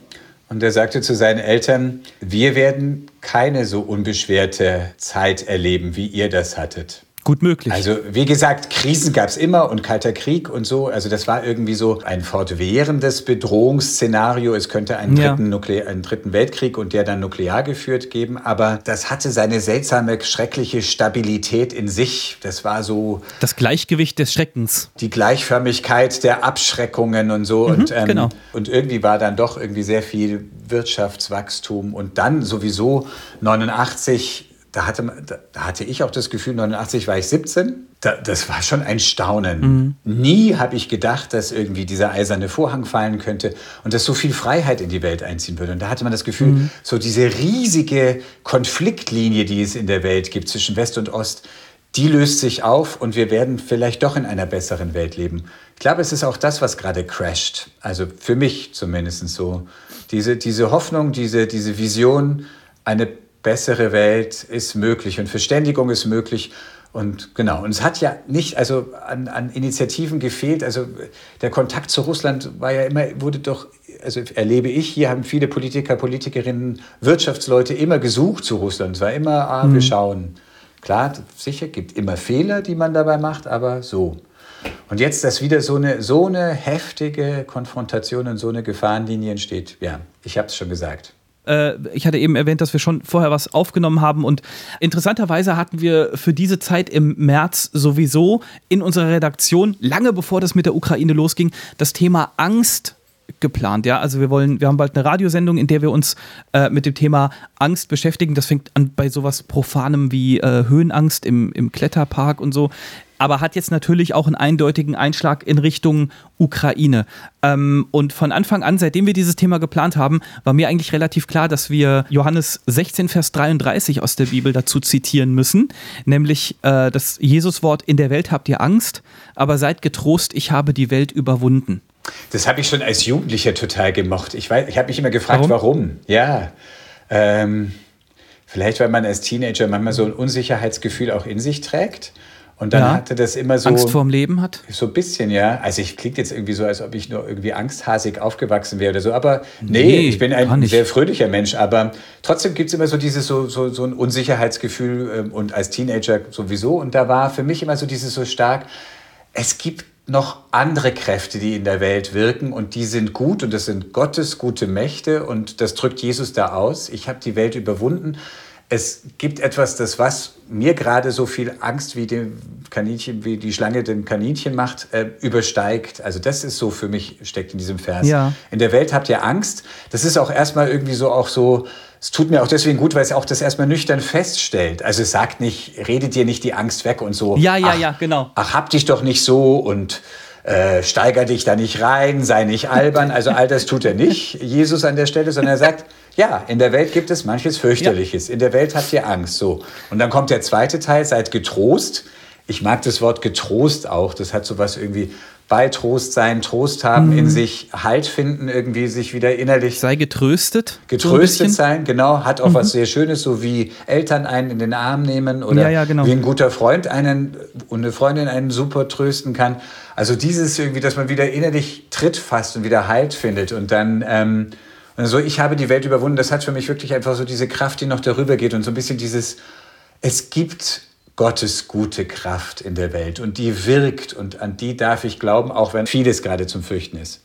und er sagte zu seinen Eltern, wir werden keine so unbeschwerte Zeit erleben, wie ihr das hattet. Gut möglich. Also wie gesagt, Krisen gab es immer und Kalter Krieg und so. Also das war irgendwie so ein fortwährendes Bedrohungsszenario. Es könnte einen dritten, ja. einen dritten Weltkrieg und der dann nuklear geführt geben. Aber das hatte seine seltsame, schreckliche Stabilität in sich. Das war so... Das Gleichgewicht des Schreckens. Die Gleichförmigkeit der Abschreckungen und so. Mhm, und, ähm, genau. und irgendwie war dann doch irgendwie sehr viel Wirtschaftswachstum. Und dann sowieso 89 da hatte, da hatte ich auch das Gefühl, 89 war ich 17. Da, das war schon ein Staunen. Mhm. Nie habe ich gedacht, dass irgendwie dieser eiserne Vorhang fallen könnte und dass so viel Freiheit in die Welt einziehen würde. Und da hatte man das Gefühl, mhm. so diese riesige Konfliktlinie, die es in der Welt gibt zwischen West und Ost, die löst sich auf und wir werden vielleicht doch in einer besseren Welt leben. Ich glaube, es ist auch das, was gerade crasht. Also für mich zumindest so. Diese, diese Hoffnung, diese, diese Vision, eine bessere Welt ist möglich und Verständigung ist möglich. Und genau, und es hat ja nicht also an, an Initiativen gefehlt. Also der Kontakt zu Russland war ja immer, wurde doch, also erlebe ich, hier haben viele Politiker, Politikerinnen, Wirtschaftsleute immer gesucht zu Russland. Es war immer, ah, mhm. wir schauen. Klar, sicher, gibt immer Fehler, die man dabei macht, aber so. Und jetzt, dass wieder so eine, so eine heftige Konfrontation und so eine Gefahrenlinie entsteht, ja, ich habe es schon gesagt. Äh, ich hatte eben erwähnt, dass wir schon vorher was aufgenommen haben und interessanterweise hatten wir für diese Zeit im März sowieso in unserer Redaktion, lange bevor das mit der Ukraine losging, das Thema Angst geplant. Ja, also wir wollen, wir haben bald eine Radiosendung, in der wir uns äh, mit dem Thema Angst beschäftigen. Das fängt an bei sowas Profanem wie äh, Höhenangst im, im Kletterpark und so aber hat jetzt natürlich auch einen eindeutigen Einschlag in Richtung Ukraine. Ähm, und von Anfang an, seitdem wir dieses Thema geplant haben, war mir eigentlich relativ klar, dass wir Johannes 16, Vers 33 aus der Bibel dazu zitieren müssen, nämlich äh, das Jesuswort, in der Welt habt ihr Angst, aber seid getrost, ich habe die Welt überwunden. Das habe ich schon als Jugendlicher total gemocht. Ich, ich habe mich immer gefragt, warum. warum? Ja. Ähm, vielleicht, weil man als Teenager manchmal so ein Unsicherheitsgefühl auch in sich trägt Und dann Ja. hatte das immer so. Angst vorm Leben hat? So ein bisschen, ja. Also ich klingt jetzt irgendwie so, als ob ich nur irgendwie angsthasig aufgewachsen wäre oder so. Aber nee, Nee, ich bin ein sehr fröhlicher Mensch. Aber trotzdem gibt es immer so dieses so, so, so ein Unsicherheitsgefühl ähm, und als Teenager sowieso. Und da war für mich immer so dieses so stark, es gibt noch andere Kräfte, die in der Welt wirken und die sind gut und das sind Gottes gute Mächte und das drückt Jesus da aus. Ich habe die Welt überwunden. Es gibt etwas, das was mir gerade so viel Angst wie dem Kaninchen, wie die Schlange dem Kaninchen macht, äh, übersteigt. Also das ist so für mich steckt in diesem Vers. Ja. In der Welt habt ihr Angst. Das ist auch erstmal irgendwie so auch so. Es tut mir auch deswegen gut, weil es auch das erstmal nüchtern feststellt. Also es sagt nicht, redet dir nicht die Angst weg und so. Ja, ja, ach, ja, genau. Ach, hab dich doch nicht so und äh, steiger dich da nicht rein, sei nicht albern. Also all das tut er nicht, Jesus an der Stelle, sondern er sagt, ja, in der Welt gibt es manches fürchterliches. In der Welt habt ihr Angst. So. Und dann kommt der zweite Teil, seid getrost. Ich mag das Wort getrost auch. Das hat so was irgendwie bei Trost sein, Trost haben, Mhm. in sich Halt finden, irgendwie sich wieder innerlich Sei getröstet. so getröstet. Mhm. sein, genau, hat auch was sehr Schönes, so wie Eltern einen in den Arm nehmen oder Ja, ja, genau. wie ein guter Freund einen und eine Freundin einen super trösten kann. Also dieses irgendwie, dass man wieder innerlich Tritt fasst und wieder Halt findet und dann ähm, und so, ich habe die Welt überwunden, das hat für mich wirklich einfach so diese Kraft, die noch darüber geht und so ein bisschen dieses, es gibt Gottes gute Kraft in der Welt und die wirkt und an die darf ich glauben, auch wenn vieles gerade zum Fürchten ist.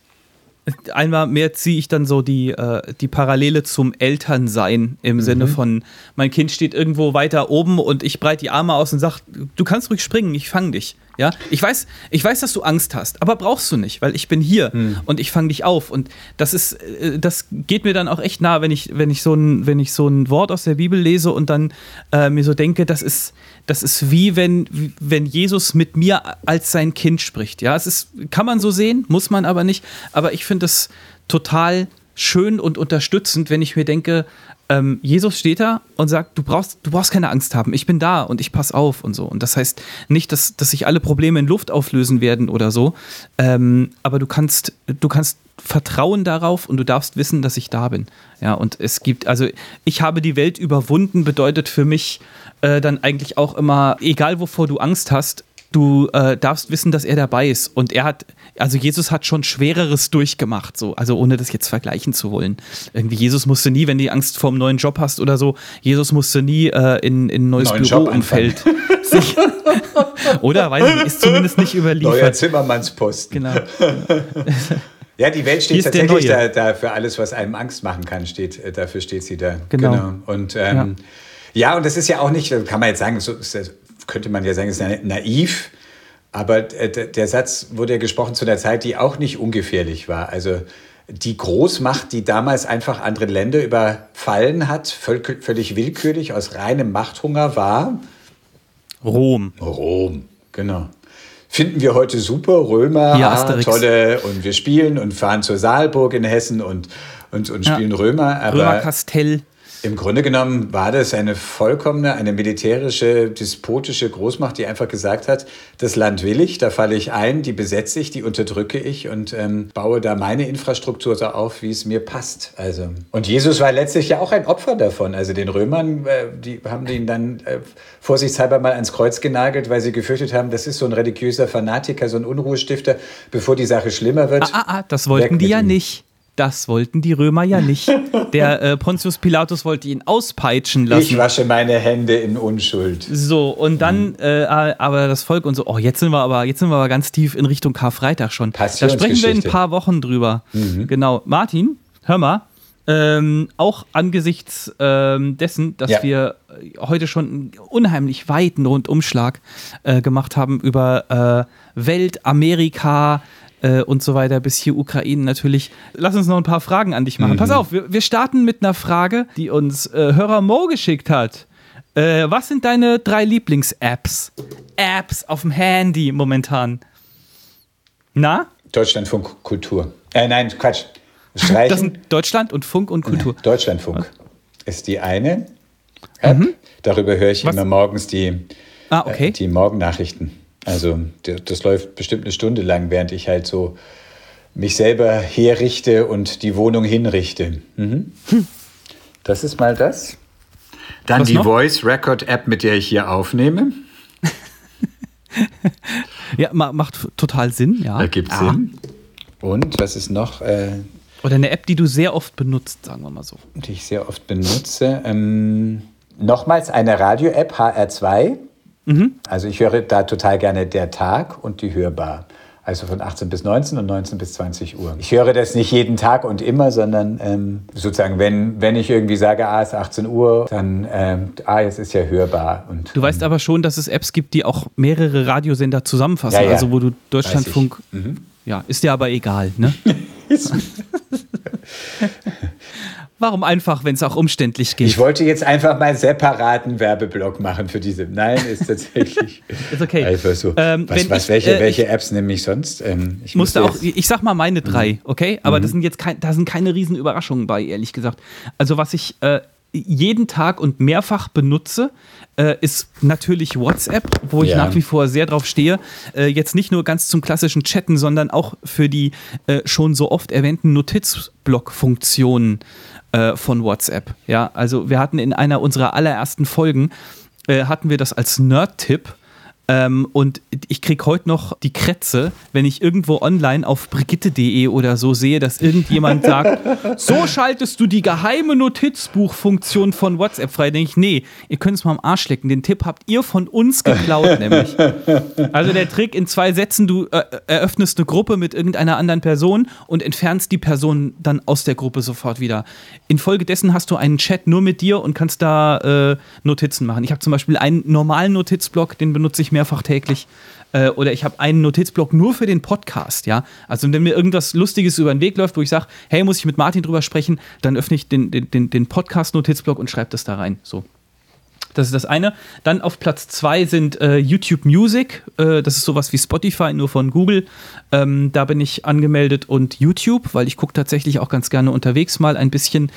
einmal mehr ziehe ich dann so die, äh, die Parallele zum Elternsein im Mhm. Sinne von, mein Kind steht irgendwo weiter oben und ich breite die Arme aus und sage, du kannst ruhig springen, ich fange dich. Ja, ich weiß, ich weiß, dass du Angst hast, aber brauchst du nicht, weil ich bin hier Mhm. und ich fange dich auf. Und das ist, äh, das geht mir dann auch echt nah, wenn ich, wenn ich so ein, wenn ich so ein Wort aus der Bibel lese und dann äh, mir so denke, das ist, das ist wie wenn, wenn Jesus mit mir als sein Kind spricht. Ja, es ist, kann man so sehen, muss man aber nicht. Aber ich finde es total schön und unterstützend, wenn ich mir denke, ähm, Jesus steht da und sagt, du brauchst, du brauchst keine Angst haben, ich bin da und ich pass auf und so. Und das heißt nicht, dass, dass sich alle Probleme in Luft auflösen werden oder so, ähm, aber du kannst, du kannst vertrauen darauf und du darfst wissen, dass ich da bin. Ja, und es gibt, also ich habe die Welt überwunden, bedeutet für mich äh, dann eigentlich auch immer, egal wovor du Angst hast, du äh, darfst wissen, dass er dabei ist. Und er hat, also Jesus hat schon Schwereres durchgemacht, so, also ohne das jetzt vergleichen zu wollen. Irgendwie, Jesus musste nie, wenn du Angst vor einem neuen Job hast oder so, Jesus musste nie äh, in, in ein neues Neuen Job Büroumfeld sich. oder? Weiß ich, nicht, ist zumindest nicht Neuer überliefert. Zimmermannsposten. Genau. Ja, die Welt steht tatsächlich da, da für alles, was einem Angst machen kann, steht, äh, dafür steht sie da. Genau. Und ähm, ja. und das ist ja auch nicht, kann man jetzt sagen, so könnte man ja sagen, ist ja naiv, aber äh, der Satz wurde ja gesprochen zu einer Zeit, die auch nicht ungefährlich war. Also die Großmacht, die damals einfach andere Länder überfallen hat, völ- völlig willkürlich aus reinem Machthunger war, Rom. Rom, genau. Finden wir heute super, Römer, Asterix. tolle, und wir spielen und fahren zur Saalburg in Hessen und, und, und Ja. spielen Römer. Aber Römerkastell. Im Grunde genommen war das eine vollkommene, eine militärische, despotische Großmacht, die einfach gesagt hat, das Land will ich, da falle ich ein, die besetze ich, die unterdrücke ich und ähm, baue da meine Infrastruktur so auf, wie es mir passt. Also und Jesus war letztlich ja auch ein Opfer davon. Also den Römern, äh, die haben ihn dann äh, vorsichtshalber mal ans Kreuz genagelt, weil sie gefürchtet haben, das ist so ein religiöser Fanatiker, so ein Unruhestifter, bevor die Sache schlimmer wird. Ah, ah, ah, das wollten die ja ihm. nicht. Das wollten die Römer ja nicht. Der äh, Pontius Pilatus wollte ihn auspeitschen lassen. Ich wasche meine Hände in Unschuld. So, und dann, äh, aber das Volk und so, oh, jetzt sind wir aber, jetzt sind wir aber ganz tief in Richtung Karfreitag schon. Da sprechen wir in ein paar Wochen drüber. Genau. Martin, hör mal. Ähm, auch angesichts ähm, dessen, dass Ja. wir äh, heute schon einen unheimlich weiten Rundumschlag äh, gemacht haben über äh, Welt, Amerika äh, und so weiter, bis hier Ukraine natürlich. Lass uns noch ein paar Fragen an dich machen. Pass auf, wir, wir starten mit einer Frage, die uns äh, Hörer Mo geschickt hat. Äh, was sind deine drei Lieblings-Apps? Apps auf dem Handy momentan. Na? Deutschlandfunk Kultur. Äh, nein, Quatsch. Streichen. Das sind Deutschland und Funk und Kultur. Deutschlandfunk ist die eine App. Darüber höre ich Mhm. Was? immer morgens die, Ah, okay. äh, die Morgennachrichten. Also das läuft bestimmt eine Stunde lang, während ich halt so mich selber herrichte und die Wohnung hinrichte. Mhm. Das ist mal das. Dann Was die noch? Voice Record App, mit der ich hier aufnehme. ja, macht total Sinn, ja. Ergibt ja. Sinn. Und was ist noch? Äh, Oder eine App, die du sehr oft benutzt, sagen wir mal so. Die ich sehr oft benutze. Ähm, nochmals eine Radio-App, HR2. Mhm. Also ich höre da total gerne der Tag und die Hörbar. Also von 18 bis 19 und 19 bis 20 Uhr. Ich höre das nicht jeden Tag und immer, sondern ähm, sozusagen, wenn, wenn ich irgendwie sage, ah, es ist 18 Uhr, dann, ähm, ah, jetzt ist ja hörbar. Und, du weißt aber schon, dass es Apps gibt, die auch mehrere Radiosender zusammenfassen. Ja, ja. Also wo du Deutschlandfunk. Mhm. Ja, ist dir aber egal, ne? Warum einfach, wenn es auch umständlich geht? Ich wollte jetzt einfach mal separaten Werbeblock machen für diese. Nein, ist tatsächlich. ist okay. Einfach so. Ähm, was, was, ich, welche, äh, welche Apps nehme ich sonst? Ähm, ich musste auch, ich sag mal meine drei, mhm. okay? Aber mhm. das sind jetzt kein, da sind keine riesen Überraschungen bei, ehrlich gesagt. Also was ich äh, jeden Tag und mehrfach benutze, äh, ist natürlich WhatsApp, wo ich ja. nach wie vor sehr drauf stehe. Äh, jetzt nicht nur ganz zum klassischen Chatten, sondern auch für die äh, schon so oft erwähnten Notizblock-Funktionen äh, von WhatsApp. Ja, also wir hatten in einer unserer allerersten Folgen äh, hatten wir das als Nerd-Tipp ähm, und ich kriege heute noch die Krätze, wenn ich irgendwo online auf brigitte.de oder so sehe, dass irgendjemand sagt, so schaltest du die geheime Notizbuchfunktion von WhatsApp frei. Denke ich, nee, ihr könnt es mal am Arsch lecken. Den Tipp habt ihr von uns geklaut, nämlich. Also der Trick in zwei Sätzen, du äh, eröffnest eine Gruppe mit irgendeiner anderen Person und entfernst die Person dann aus der Gruppe sofort wieder. Infolgedessen hast du einen Chat nur mit dir und kannst da äh, Notizen machen. Ich habe zum Beispiel einen normalen Notizblock, den benutze ich mehrfach täglich. Äh, oder ich habe einen Notizblock nur für den Podcast, ja. Also wenn mir irgendwas Lustiges über den Weg läuft, wo ich sage, hey, muss ich mit Martin drüber sprechen, dann öffne ich den, den, den Podcast-Notizblock und schreibe das da rein. So. Das ist das eine. Dann auf Platz zwei sind äh, YouTube Music. Äh, das ist sowas wie Spotify, nur von Google. Ähm, da bin ich angemeldet und YouTube, weil ich gucke tatsächlich auch ganz gerne unterwegs mal ein bisschen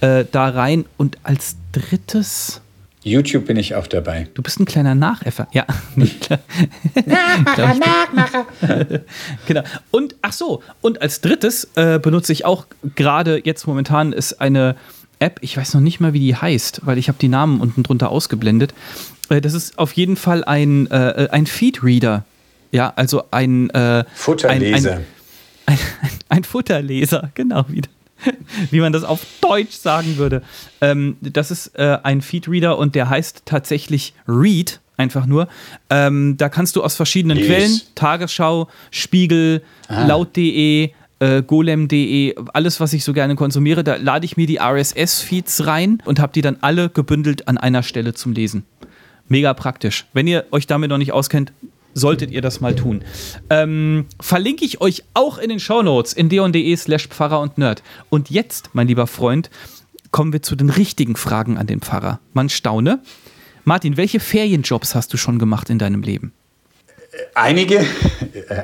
äh, da rein. Und als drittes YouTube bin ich auch dabei. Du bist ein kleiner Nachäffer. Ja. Nachmacher, Nachmacher. genau. Und ach so, und als drittes äh, benutze ich auch gerade jetzt momentan ist eine App, ich weiß noch nicht mal, wie die heißt, weil ich habe die Namen unten drunter ausgeblendet. Äh, das ist auf jeden Fall ein, äh, ein Feedreader. Ja, also ein äh, Futterleser. Ein, ein, ein, ein Futterleser, genau wieder. wie man das auf Deutsch sagen würde. Ähm, das ist äh, ein Feedreader und der heißt tatsächlich Read, einfach nur. Ähm, da kannst du aus verschiedenen yes. Quellen, Tagesschau, Spiegel, ah. laut.de, äh, golem.de, alles, was ich so gerne konsumiere, da lade ich mir die RSS-Feeds rein und habe die dann alle gebündelt an einer Stelle zum Lesen. Mega praktisch. Wenn ihr euch damit noch nicht auskennt, solltet ihr das mal tun. Ähm, verlinke ich euch auch in den Shownotes in deon.de slash Pfarrer und Nerd. Und jetzt, mein lieber Freund, kommen wir zu den richtigen Fragen an den Pfarrer. Man staune. Martin, welche Ferienjobs hast du schon gemacht in deinem Leben? Einige,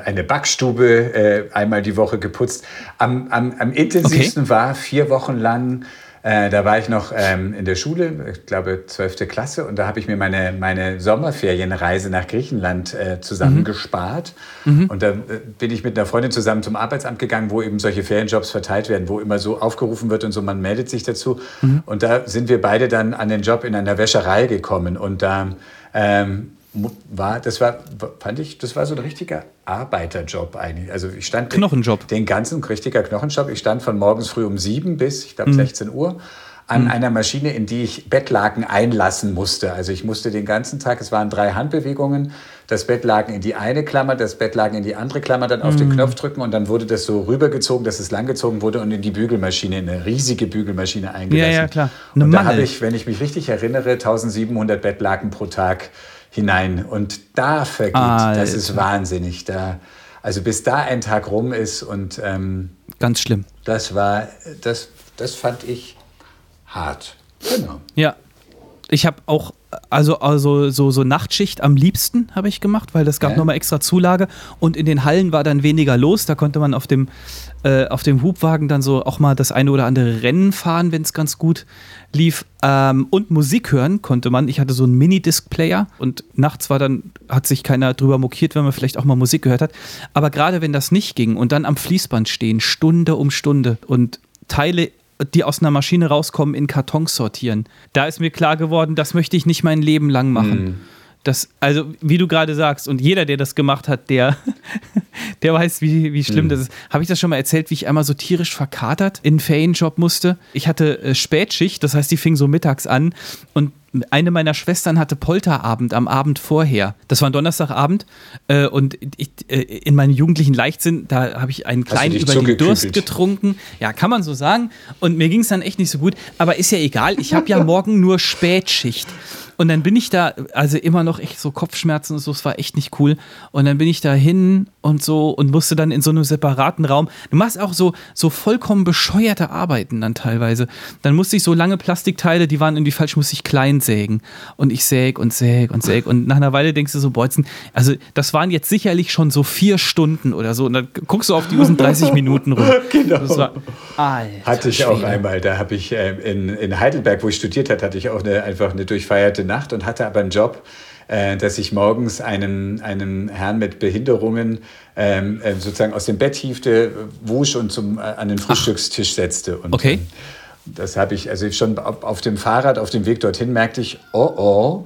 eine Backstube äh, einmal die Woche geputzt. Am, am, am intensivsten okay. war vier Wochen lang äh, da war ich noch ähm, in der Schule, ich glaube 12. Klasse, und da habe ich mir meine, meine Sommerferienreise nach Griechenland äh, zusammengespart. Mhm. mhm. Und da äh, bin ich mit einer Freundin zusammen zum Arbeitsamt gegangen, wo eben solche Ferienjobs verteilt werden, wo immer so aufgerufen wird und so, man meldet sich dazu. Mhm. Und da sind wir beide dann an den Job in einer Wäscherei gekommen. Und da ähm, war, das war, fand ich, das war so ein richtiger Arbeiterjob eigentlich. Also ich stand Knochenjob. Den, den ganzen richtiger Knochenjob. Ich stand von morgens früh um sieben bis, ich glaube, mhm. 16 Uhr an mhm. einer Maschine, in die ich Bettlaken einlassen musste. Also ich musste den ganzen Tag, es waren drei Handbewegungen, das Bettlaken in die eine Klammer, das Bettlaken in die andere Klammer, dann auf mhm. den Knopf drücken und dann wurde das so rübergezogen, dass es langgezogen wurde und in die Bügelmaschine, eine riesige Bügelmaschine eingelassen. Ja, ja, klar. Eine und da habe ich, wenn ich mich richtig erinnere, 1700 Bettlaken pro Tag hinein. Und da vergeht, Alter. das ist wahnsinnig. Da, also bis da ein Tag rum ist und ähm, ganz schlimm. Das war, das, das fand ich hart. Genau. Ja. Ich habe auch, also, also so, so Nachtschicht am liebsten habe ich gemacht, weil das gab ja. nochmal extra Zulage und in den Hallen war dann weniger los. Da konnte man auf dem, äh, auf dem Hubwagen dann so auch mal das eine oder andere Rennen fahren, wenn es ganz gut lief. Ähm, und Musik hören konnte man. Ich hatte so einen Minidisc-Player und nachts war dann, hat sich keiner drüber mokiert, wenn man vielleicht auch mal Musik gehört hat. Aber gerade wenn das nicht ging und dann am Fließband stehen, Stunde um Stunde und Teile die aus einer Maschine rauskommen, in Kartons sortieren. Da ist mir klar geworden, das möchte ich nicht mein Leben lang machen. Mhm. Das, also, wie du gerade sagst, und jeder, der das gemacht hat, der, der weiß, wie, wie schlimm Mhm. das ist. Habe ich das schon mal erzählt, wie ich einmal so tierisch verkatert in einen Ferienjob musste? Ich hatte äh, Spätschicht, das heißt, die fing so mittags an und eine meiner Schwestern hatte Polterabend am Abend vorher. Das war ein Donnerstagabend äh, und ich, äh, in meinem jugendlichen Leichtsinn, da habe ich einen kleinen über den? Durst getrunken. Ja, kann man so sagen. Und mir ging es dann echt nicht so gut. Aber ist ja egal, ich habe ja morgen nur Spätschicht. Und dann bin ich da, also immer noch echt so Kopfschmerzen und so, es war echt nicht cool. Und dann bin ich da hin und so und musste dann in so einem separaten Raum. Du machst auch so, so vollkommen bescheuerte Arbeiten dann teilweise. Dann musste ich so lange Plastikteile, die waren irgendwie falsch, musste ich klein sägen. Und ich säg und säg und säg. Und nach einer Weile denkst du so, Bolzen, also das waren jetzt sicherlich schon so vier Stunden oder so. Und dann guckst du auf die Uhr, sind 30 Minuten rum. Genau. Das war, Alter, Hatte ich auch Schwede. einmal. Da habe ich ähm, in, in Heidelberg, wo ich studiert hatte, hatte ich auch eine, einfach eine durchfeierte Nacht und hatte aber einen Job, äh, dass ich morgens einem, einem Herrn mit Behinderungen ähm, äh, sozusagen aus dem Bett hiefte, wusch und zum, äh, an den Frühstückstisch setzte. Und, Okay. ähm, das habe ich, also schon auf, auf dem Fahrrad, auf dem Weg dorthin merkte ich, oh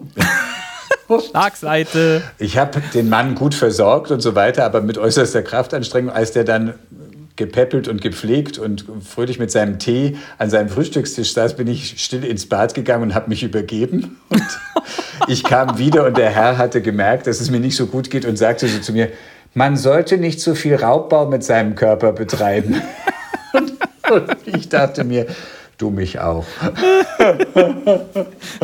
oh, Schlagseite. ich habe den Mann gut versorgt und so weiter, aber mit äußerster Kraftanstrengung, als der dann gepäppelt und gepflegt und fröhlich mit seinem Tee an seinem Frühstückstisch saß, bin ich still ins Bad gegangen und habe mich übergeben. Und ich kam wieder und der Herr hatte gemerkt, dass es mir nicht so gut geht und sagte so zu mir, man sollte nicht so viel Raubbau mit seinem Körper betreiben. Und, und ich dachte mir, du mich auch.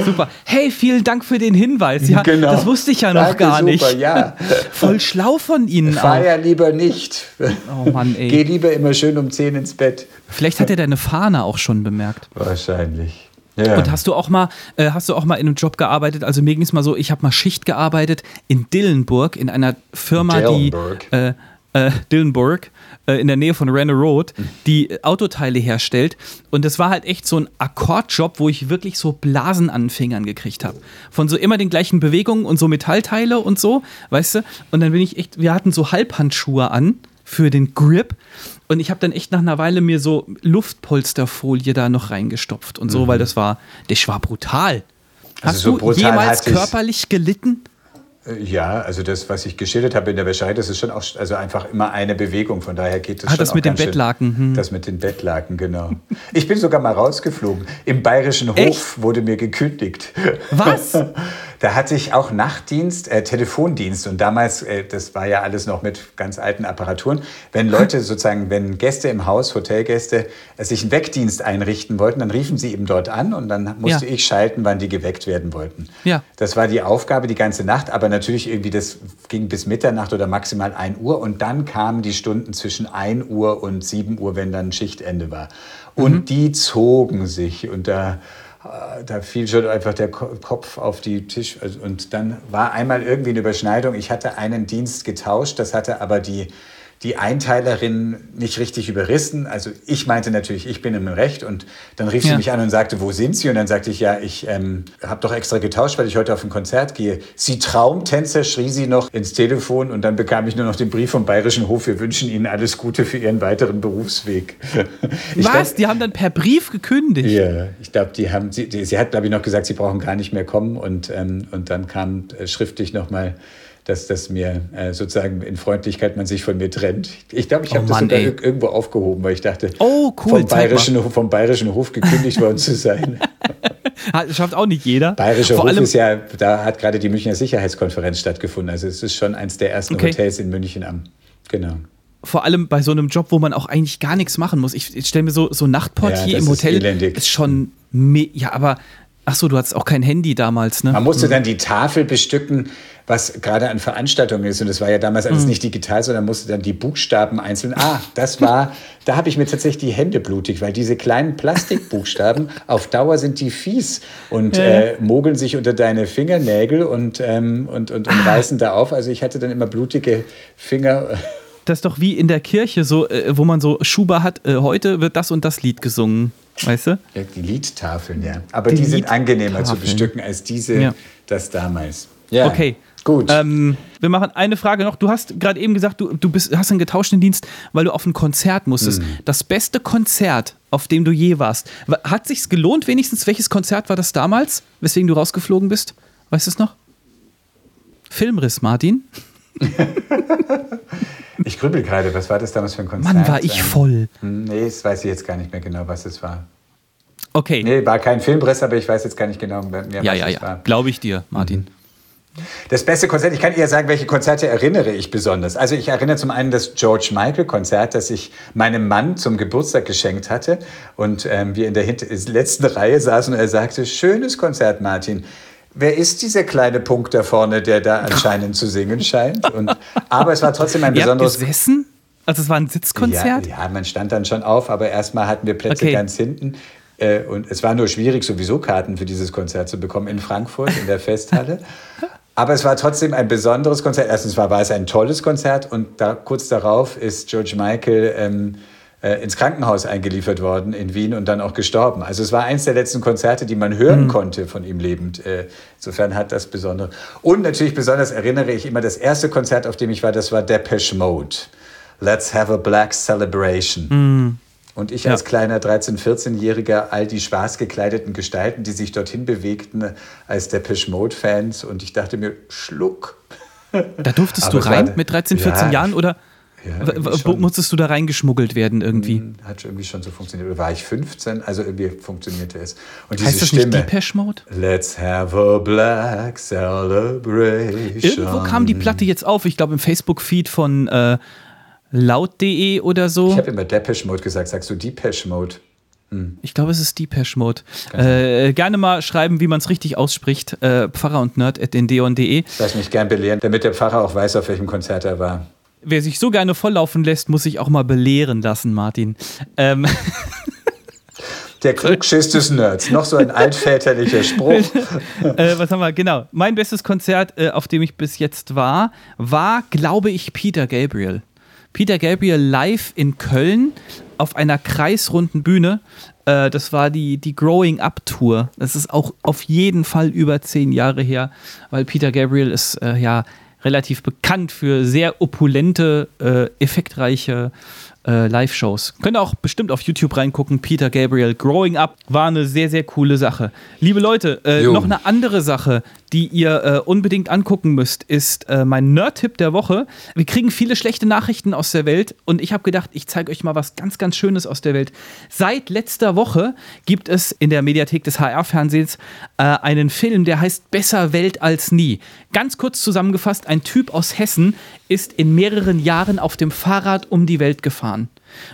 Super. Hey, vielen Dank für den Hinweis. Ja, Genau. das wusste ich ja noch Danke, gar nicht. super, ja. Voll schlau von Ihnen auch. Feier lieber nicht. Oh Mann, ey. Geh lieber immer schön um 10 ins Bett. Vielleicht hat er deine Fahne auch schon bemerkt. Wahrscheinlich. Ja. Und hast du auch mal, äh, hast du auch mal in einem Job gearbeitet? Also mir ging es mal so, ich habe mal Schicht gearbeitet in Dillenburg, in einer Firma, Dillenburg. die äh, äh, Dillenburg äh, in der Nähe von Renner Road, die äh, Autoteile herstellt. Und das war halt echt so ein Akkordjob, wo ich wirklich so Blasen an den Fingern gekriegt habe. Von so immer den gleichen Bewegungen und so Metallteile und so, weißt du? Und dann bin ich echt, wir hatten so Halbhandschuhe an für den Grip. Und ich habe dann echt nach einer Weile mir so Luftpolsterfolie da noch reingestopft und so, weil das war, das war brutal. Hast Mhm. Also so du jemals körperlich gelitten? Ja, also das, was ich geschildert habe in der Wäscherei, das ist schon auch also einfach immer eine Bewegung. Von daher geht es Ah, schon das mit den ganz schön- Bettlaken, hm. Das mit den Bettlaken, genau. Ich bin sogar mal rausgeflogen. Im Bayerischen Hof Echt? wurde mir gekündigt. Was? Da hatte ich auch Nachtdienst, äh, Telefondienst und damals, äh, das war ja alles noch mit ganz alten Apparaturen, wenn Leute sozusagen, wenn Gäste im Haus, Hotelgäste, äh, sich einen Weckdienst einrichten wollten, dann riefen sie eben dort an und dann musste Ja. ich schalten, wann die geweckt werden wollten. Ja. Das war die Aufgabe die ganze Nacht, aber natürlich irgendwie, das ging bis Mitternacht oder maximal 1 Uhr und dann kamen die Stunden zwischen 1 Uhr und 7 Uhr, wenn dann Schichtende war. Und die zogen sich und da, da fiel schon einfach der Ko- Kopf auf die Tisch also, und dann war einmal irgendwie eine Überschneidung. Ich hatte einen Dienst getauscht, das hatte aber die die Einteilerin nicht richtig überrissen. Also ich meinte natürlich, ich bin im Recht und dann rief Ja. sie mich an und sagte, wo sind Sie? Und dann sagte ich, ja, ich ähm, habe doch extra getauscht, weil ich heute auf ein Konzert gehe. Sie Traumtänzer, schrie sie noch ins Telefon und dann bekam ich nur noch den Brief vom Bayerischen Hof, wir wünschen Ihnen alles Gute für Ihren weiteren Berufsweg. Ich Was? glaub- Die haben dann per Brief gekündigt. ja, ich glaube, die haben, sie, die, sie hat, glaube ich, noch gesagt, sie brauchen gar nicht mehr kommen und, ähm, und dann kam äh, schriftlich nochmal, dass das mir äh, sozusagen in Freundlichkeit man sich von mir trennt. Ich glaube, ich Oh habe das sogar ey. ir- irgendwo aufgehoben, weil ich dachte, Oh, cool, vom, bayerischen, Hof- vom Bayerischen Hof gekündigt worden zu sein. Schafft auch nicht jeder. Bayerischer Vor Hof allem, ist ja, da hat gerade die Münchner Sicherheitskonferenz stattgefunden. Also es ist schon eins der ersten Okay. Hotels in München am. Genau. vor allem bei so einem Job, wo man auch eigentlich gar nichts machen muss. Ich, ich stelle mir so, so Nachtportier Ja, im ist Hotel elendig. ist schon, ja, aber, ach so, du hattest auch kein Handy damals, ne? Man musste dann die Tafel bestücken, was gerade an Veranstaltungen ist. Und das war ja damals alles nicht digital, sondern musste dann die Buchstaben einzeln. Ah, das war, da habe ich mir tatsächlich die Hände blutig, weil diese kleinen Plastikbuchstaben auf Dauer sind die fies und äh, mogeln sich unter deine Fingernägel und, ähm, und, und, und reißen da auf. Also ich hatte dann immer blutige Finger. Das ist doch wie in der Kirche, so, äh, wo man so Schuber hat, äh, heute wird das und das Lied gesungen, weißt du? Ja, die Liedtafeln, ja. Aber Die die, sind angenehmer zu bestücken als diese, Ja. das damals. Ja. Okay. Gut. Ähm, wir machen eine Frage noch. Du hast gerade eben gesagt, du, du bist, hast einen getauschten Dienst, weil du auf ein Konzert musstest. Mhm. Das beste Konzert, auf dem du je warst. Wa- Hat sich's gelohnt wenigstens? Welches Konzert war das damals, weswegen du rausgeflogen bist? Weißt du es noch? Filmriss, Martin. ich grübel gerade, was war das damals für ein Konzert? Mann, war ich voll. Hm, nee, das weiß ich jetzt gar nicht mehr genau, was es war. Okay. Nee, war kein Filmriss, aber ich weiß jetzt gar nicht genau mehr, ja, was ja, es ja. war. Glaube ich dir, Martin. Mhm. Das beste Konzert, ich kann eher sagen, welche Konzerte erinnere ich besonders. Also ich erinnere zum einen das George Michael Konzert, das ich meinem Mann zum Geburtstag geschenkt hatte und ähm, wir in der letzten Reihe saßen und er sagte, schönes Konzert, Martin. Wer ist dieser kleine Punkt da vorne, der da anscheinend zu singen scheint? Und, aber es war trotzdem ein besonderes. Ihr habt gesessen? Also es war ein Sitzkonzert? Ja, ja, man stand dann schon auf, aber erstmal hatten wir Plätze okay. ganz hinten. Äh, und es war nur schwierig, sowieso Karten für dieses Konzert zu bekommen in Frankfurt, in der Festhalle. Aber es war trotzdem ein besonderes Konzert. Erstens war, war es ein tolles Konzert und da, kurz darauf ist George Michael ähm, äh, ins Krankenhaus eingeliefert worden in Wien und dann auch gestorben. Also es war eins der letzten Konzerte, die man hören mhm. konnte von ihm lebend. Äh, insofern hat das Besondere. Und natürlich besonders erinnere ich immer das erste Konzert, auf dem ich war, das war Depeche Mode. Let's have a black celebration. Mhm. Und ich als kleiner 13-, 14-Jähriger, all die schwarz Gestalten, die sich dorthin bewegten als Depeche Mode-Fans. Und ich dachte mir, Schluck. Da durftest Aber du rein mit 13, 14 ja, Jahren oder ja, musstest du da reingeschmuggelt werden irgendwie? Hm, hat irgendwie schon so funktioniert. Oder war ich 15? Also irgendwie funktionierte es. Und diese heißt das Stimme, nicht Depeche Mode? Let's have a black celebration. Irgendwo kam die Platte jetzt auf. Ich glaube im Facebook-Feed von äh, laut.de oder so. Ich habe immer Depeche Mode gesagt. Sagst du Depeche Mode? Hm. Ich glaube, es ist Depeche Mode. Äh, gerne mal schreiben, wie man es richtig ausspricht. Äh, Pfarrer und Nerd at deon.de. Lass mich gern belehren, damit der Pfarrer auch weiß, auf welchem Konzert er war. Wer sich so gerne volllaufen lässt, muss sich auch mal belehren lassen, Martin. Ähm. Der Klugschiss des Nerds. Noch so ein altväterlicher Spruch. äh, was haben wir? Genau. Mein bestes Konzert, äh, auf dem ich bis jetzt war, war, glaube ich, Peter Gabriel. Peter Gabriel live in Köln auf einer kreisrunden Bühne. Äh, das war die, die Growing Up Tour. Das ist auch auf jeden Fall über zehn Jahre her, weil Peter Gabriel ist äh, ja relativ bekannt für sehr opulente, äh, effektreiche äh, Live-Shows. Könnt ihr auch bestimmt auf YouTube reingucken. Peter Gabriel, Growing Up, war eine sehr, sehr coole Sache. Liebe Leute, äh, noch eine andere Sache, die ihr äh, unbedingt angucken müsst, ist äh, mein Nerd-Tipp der Woche. Wir kriegen viele schlechte Nachrichten aus der Welt und ich habe gedacht, ich zeige euch mal was ganz, ganz Schönes aus der Welt. Seit letzter Woche gibt es in der Mediathek des HR-Fernsehens äh, einen Film, der heißt Besser Welt als nie. Ganz kurz zusammengefasst, ein Typ aus Hessen ist in mehreren Jahren auf dem Fahrrad um die Welt gefahren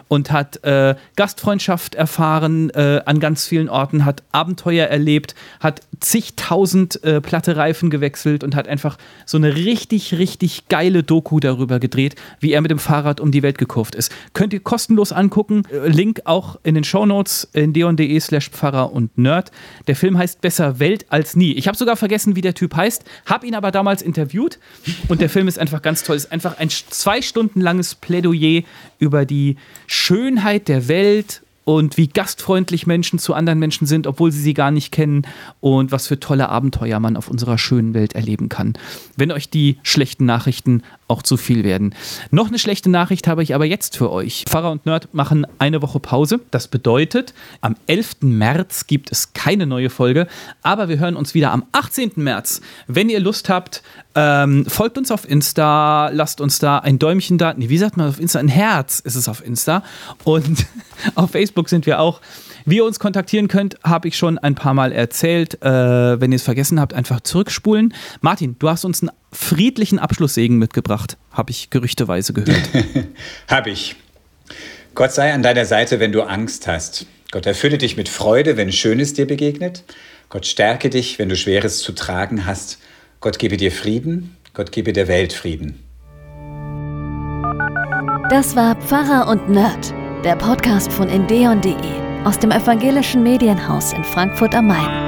und hat äh, Gastfreundschaft erfahren äh, an ganz vielen Orten, hat Abenteuer erlebt, hat zigtausend äh, platte Reifen gewechselt und hat einfach so eine richtig, richtig geile Doku darüber gedreht, wie er mit dem Fahrrad um die Welt gekurft ist. Könnt ihr kostenlos angucken. Äh, Link auch in den Shownotes in deon.de slash Pfarrer und Nerd. Der Film heißt Besser Welt als nie. Ich habe sogar vergessen, wie der Typ heißt, habe ihn aber damals interviewt und der Film ist einfach ganz toll. Ist einfach ein zwei Stunden langes Plädoyer über die Schönheit der Welt und wie gastfreundlich Menschen zu anderen Menschen sind, obwohl sie sie gar nicht kennen und was für tolle Abenteuer man auf unserer schönen Welt erleben kann. Wenn euch die schlechten Nachrichten auch zu viel werden. Noch eine schlechte Nachricht habe ich aber jetzt für euch. Pfarrer und Nerd machen eine Woche Pause. Das bedeutet, am 11. März gibt es keine neue Folge, aber wir hören uns wieder am 18. März. Wenn ihr Lust habt, ähm, folgt uns auf Insta, lasst uns da ein Däumchen da. Nee, wie sagt man auf Insta? Ein Herz ist es auf Insta. Und auf Facebook sind wir auch. Wie ihr uns kontaktieren könnt, habe ich schon ein paar Mal erzählt. Äh, wenn ihr es vergessen habt, einfach zurückspulen. Martin, du hast uns einen friedlichen Abschlusssegen mitgebracht, habe ich gerüchteweise gehört. habe ich. Gott sei an deiner Seite, wenn du Angst hast. Gott erfülle dich mit Freude, wenn Schönes dir begegnet. Gott stärke dich, wenn du Schweres zu tragen hast. Gott gebe dir Frieden. Gott gebe der Welt Frieden. Das war Pfarrer und Nerd, der Podcast von endeon.de aus dem evangelischen Medienhaus in Frankfurt am Main.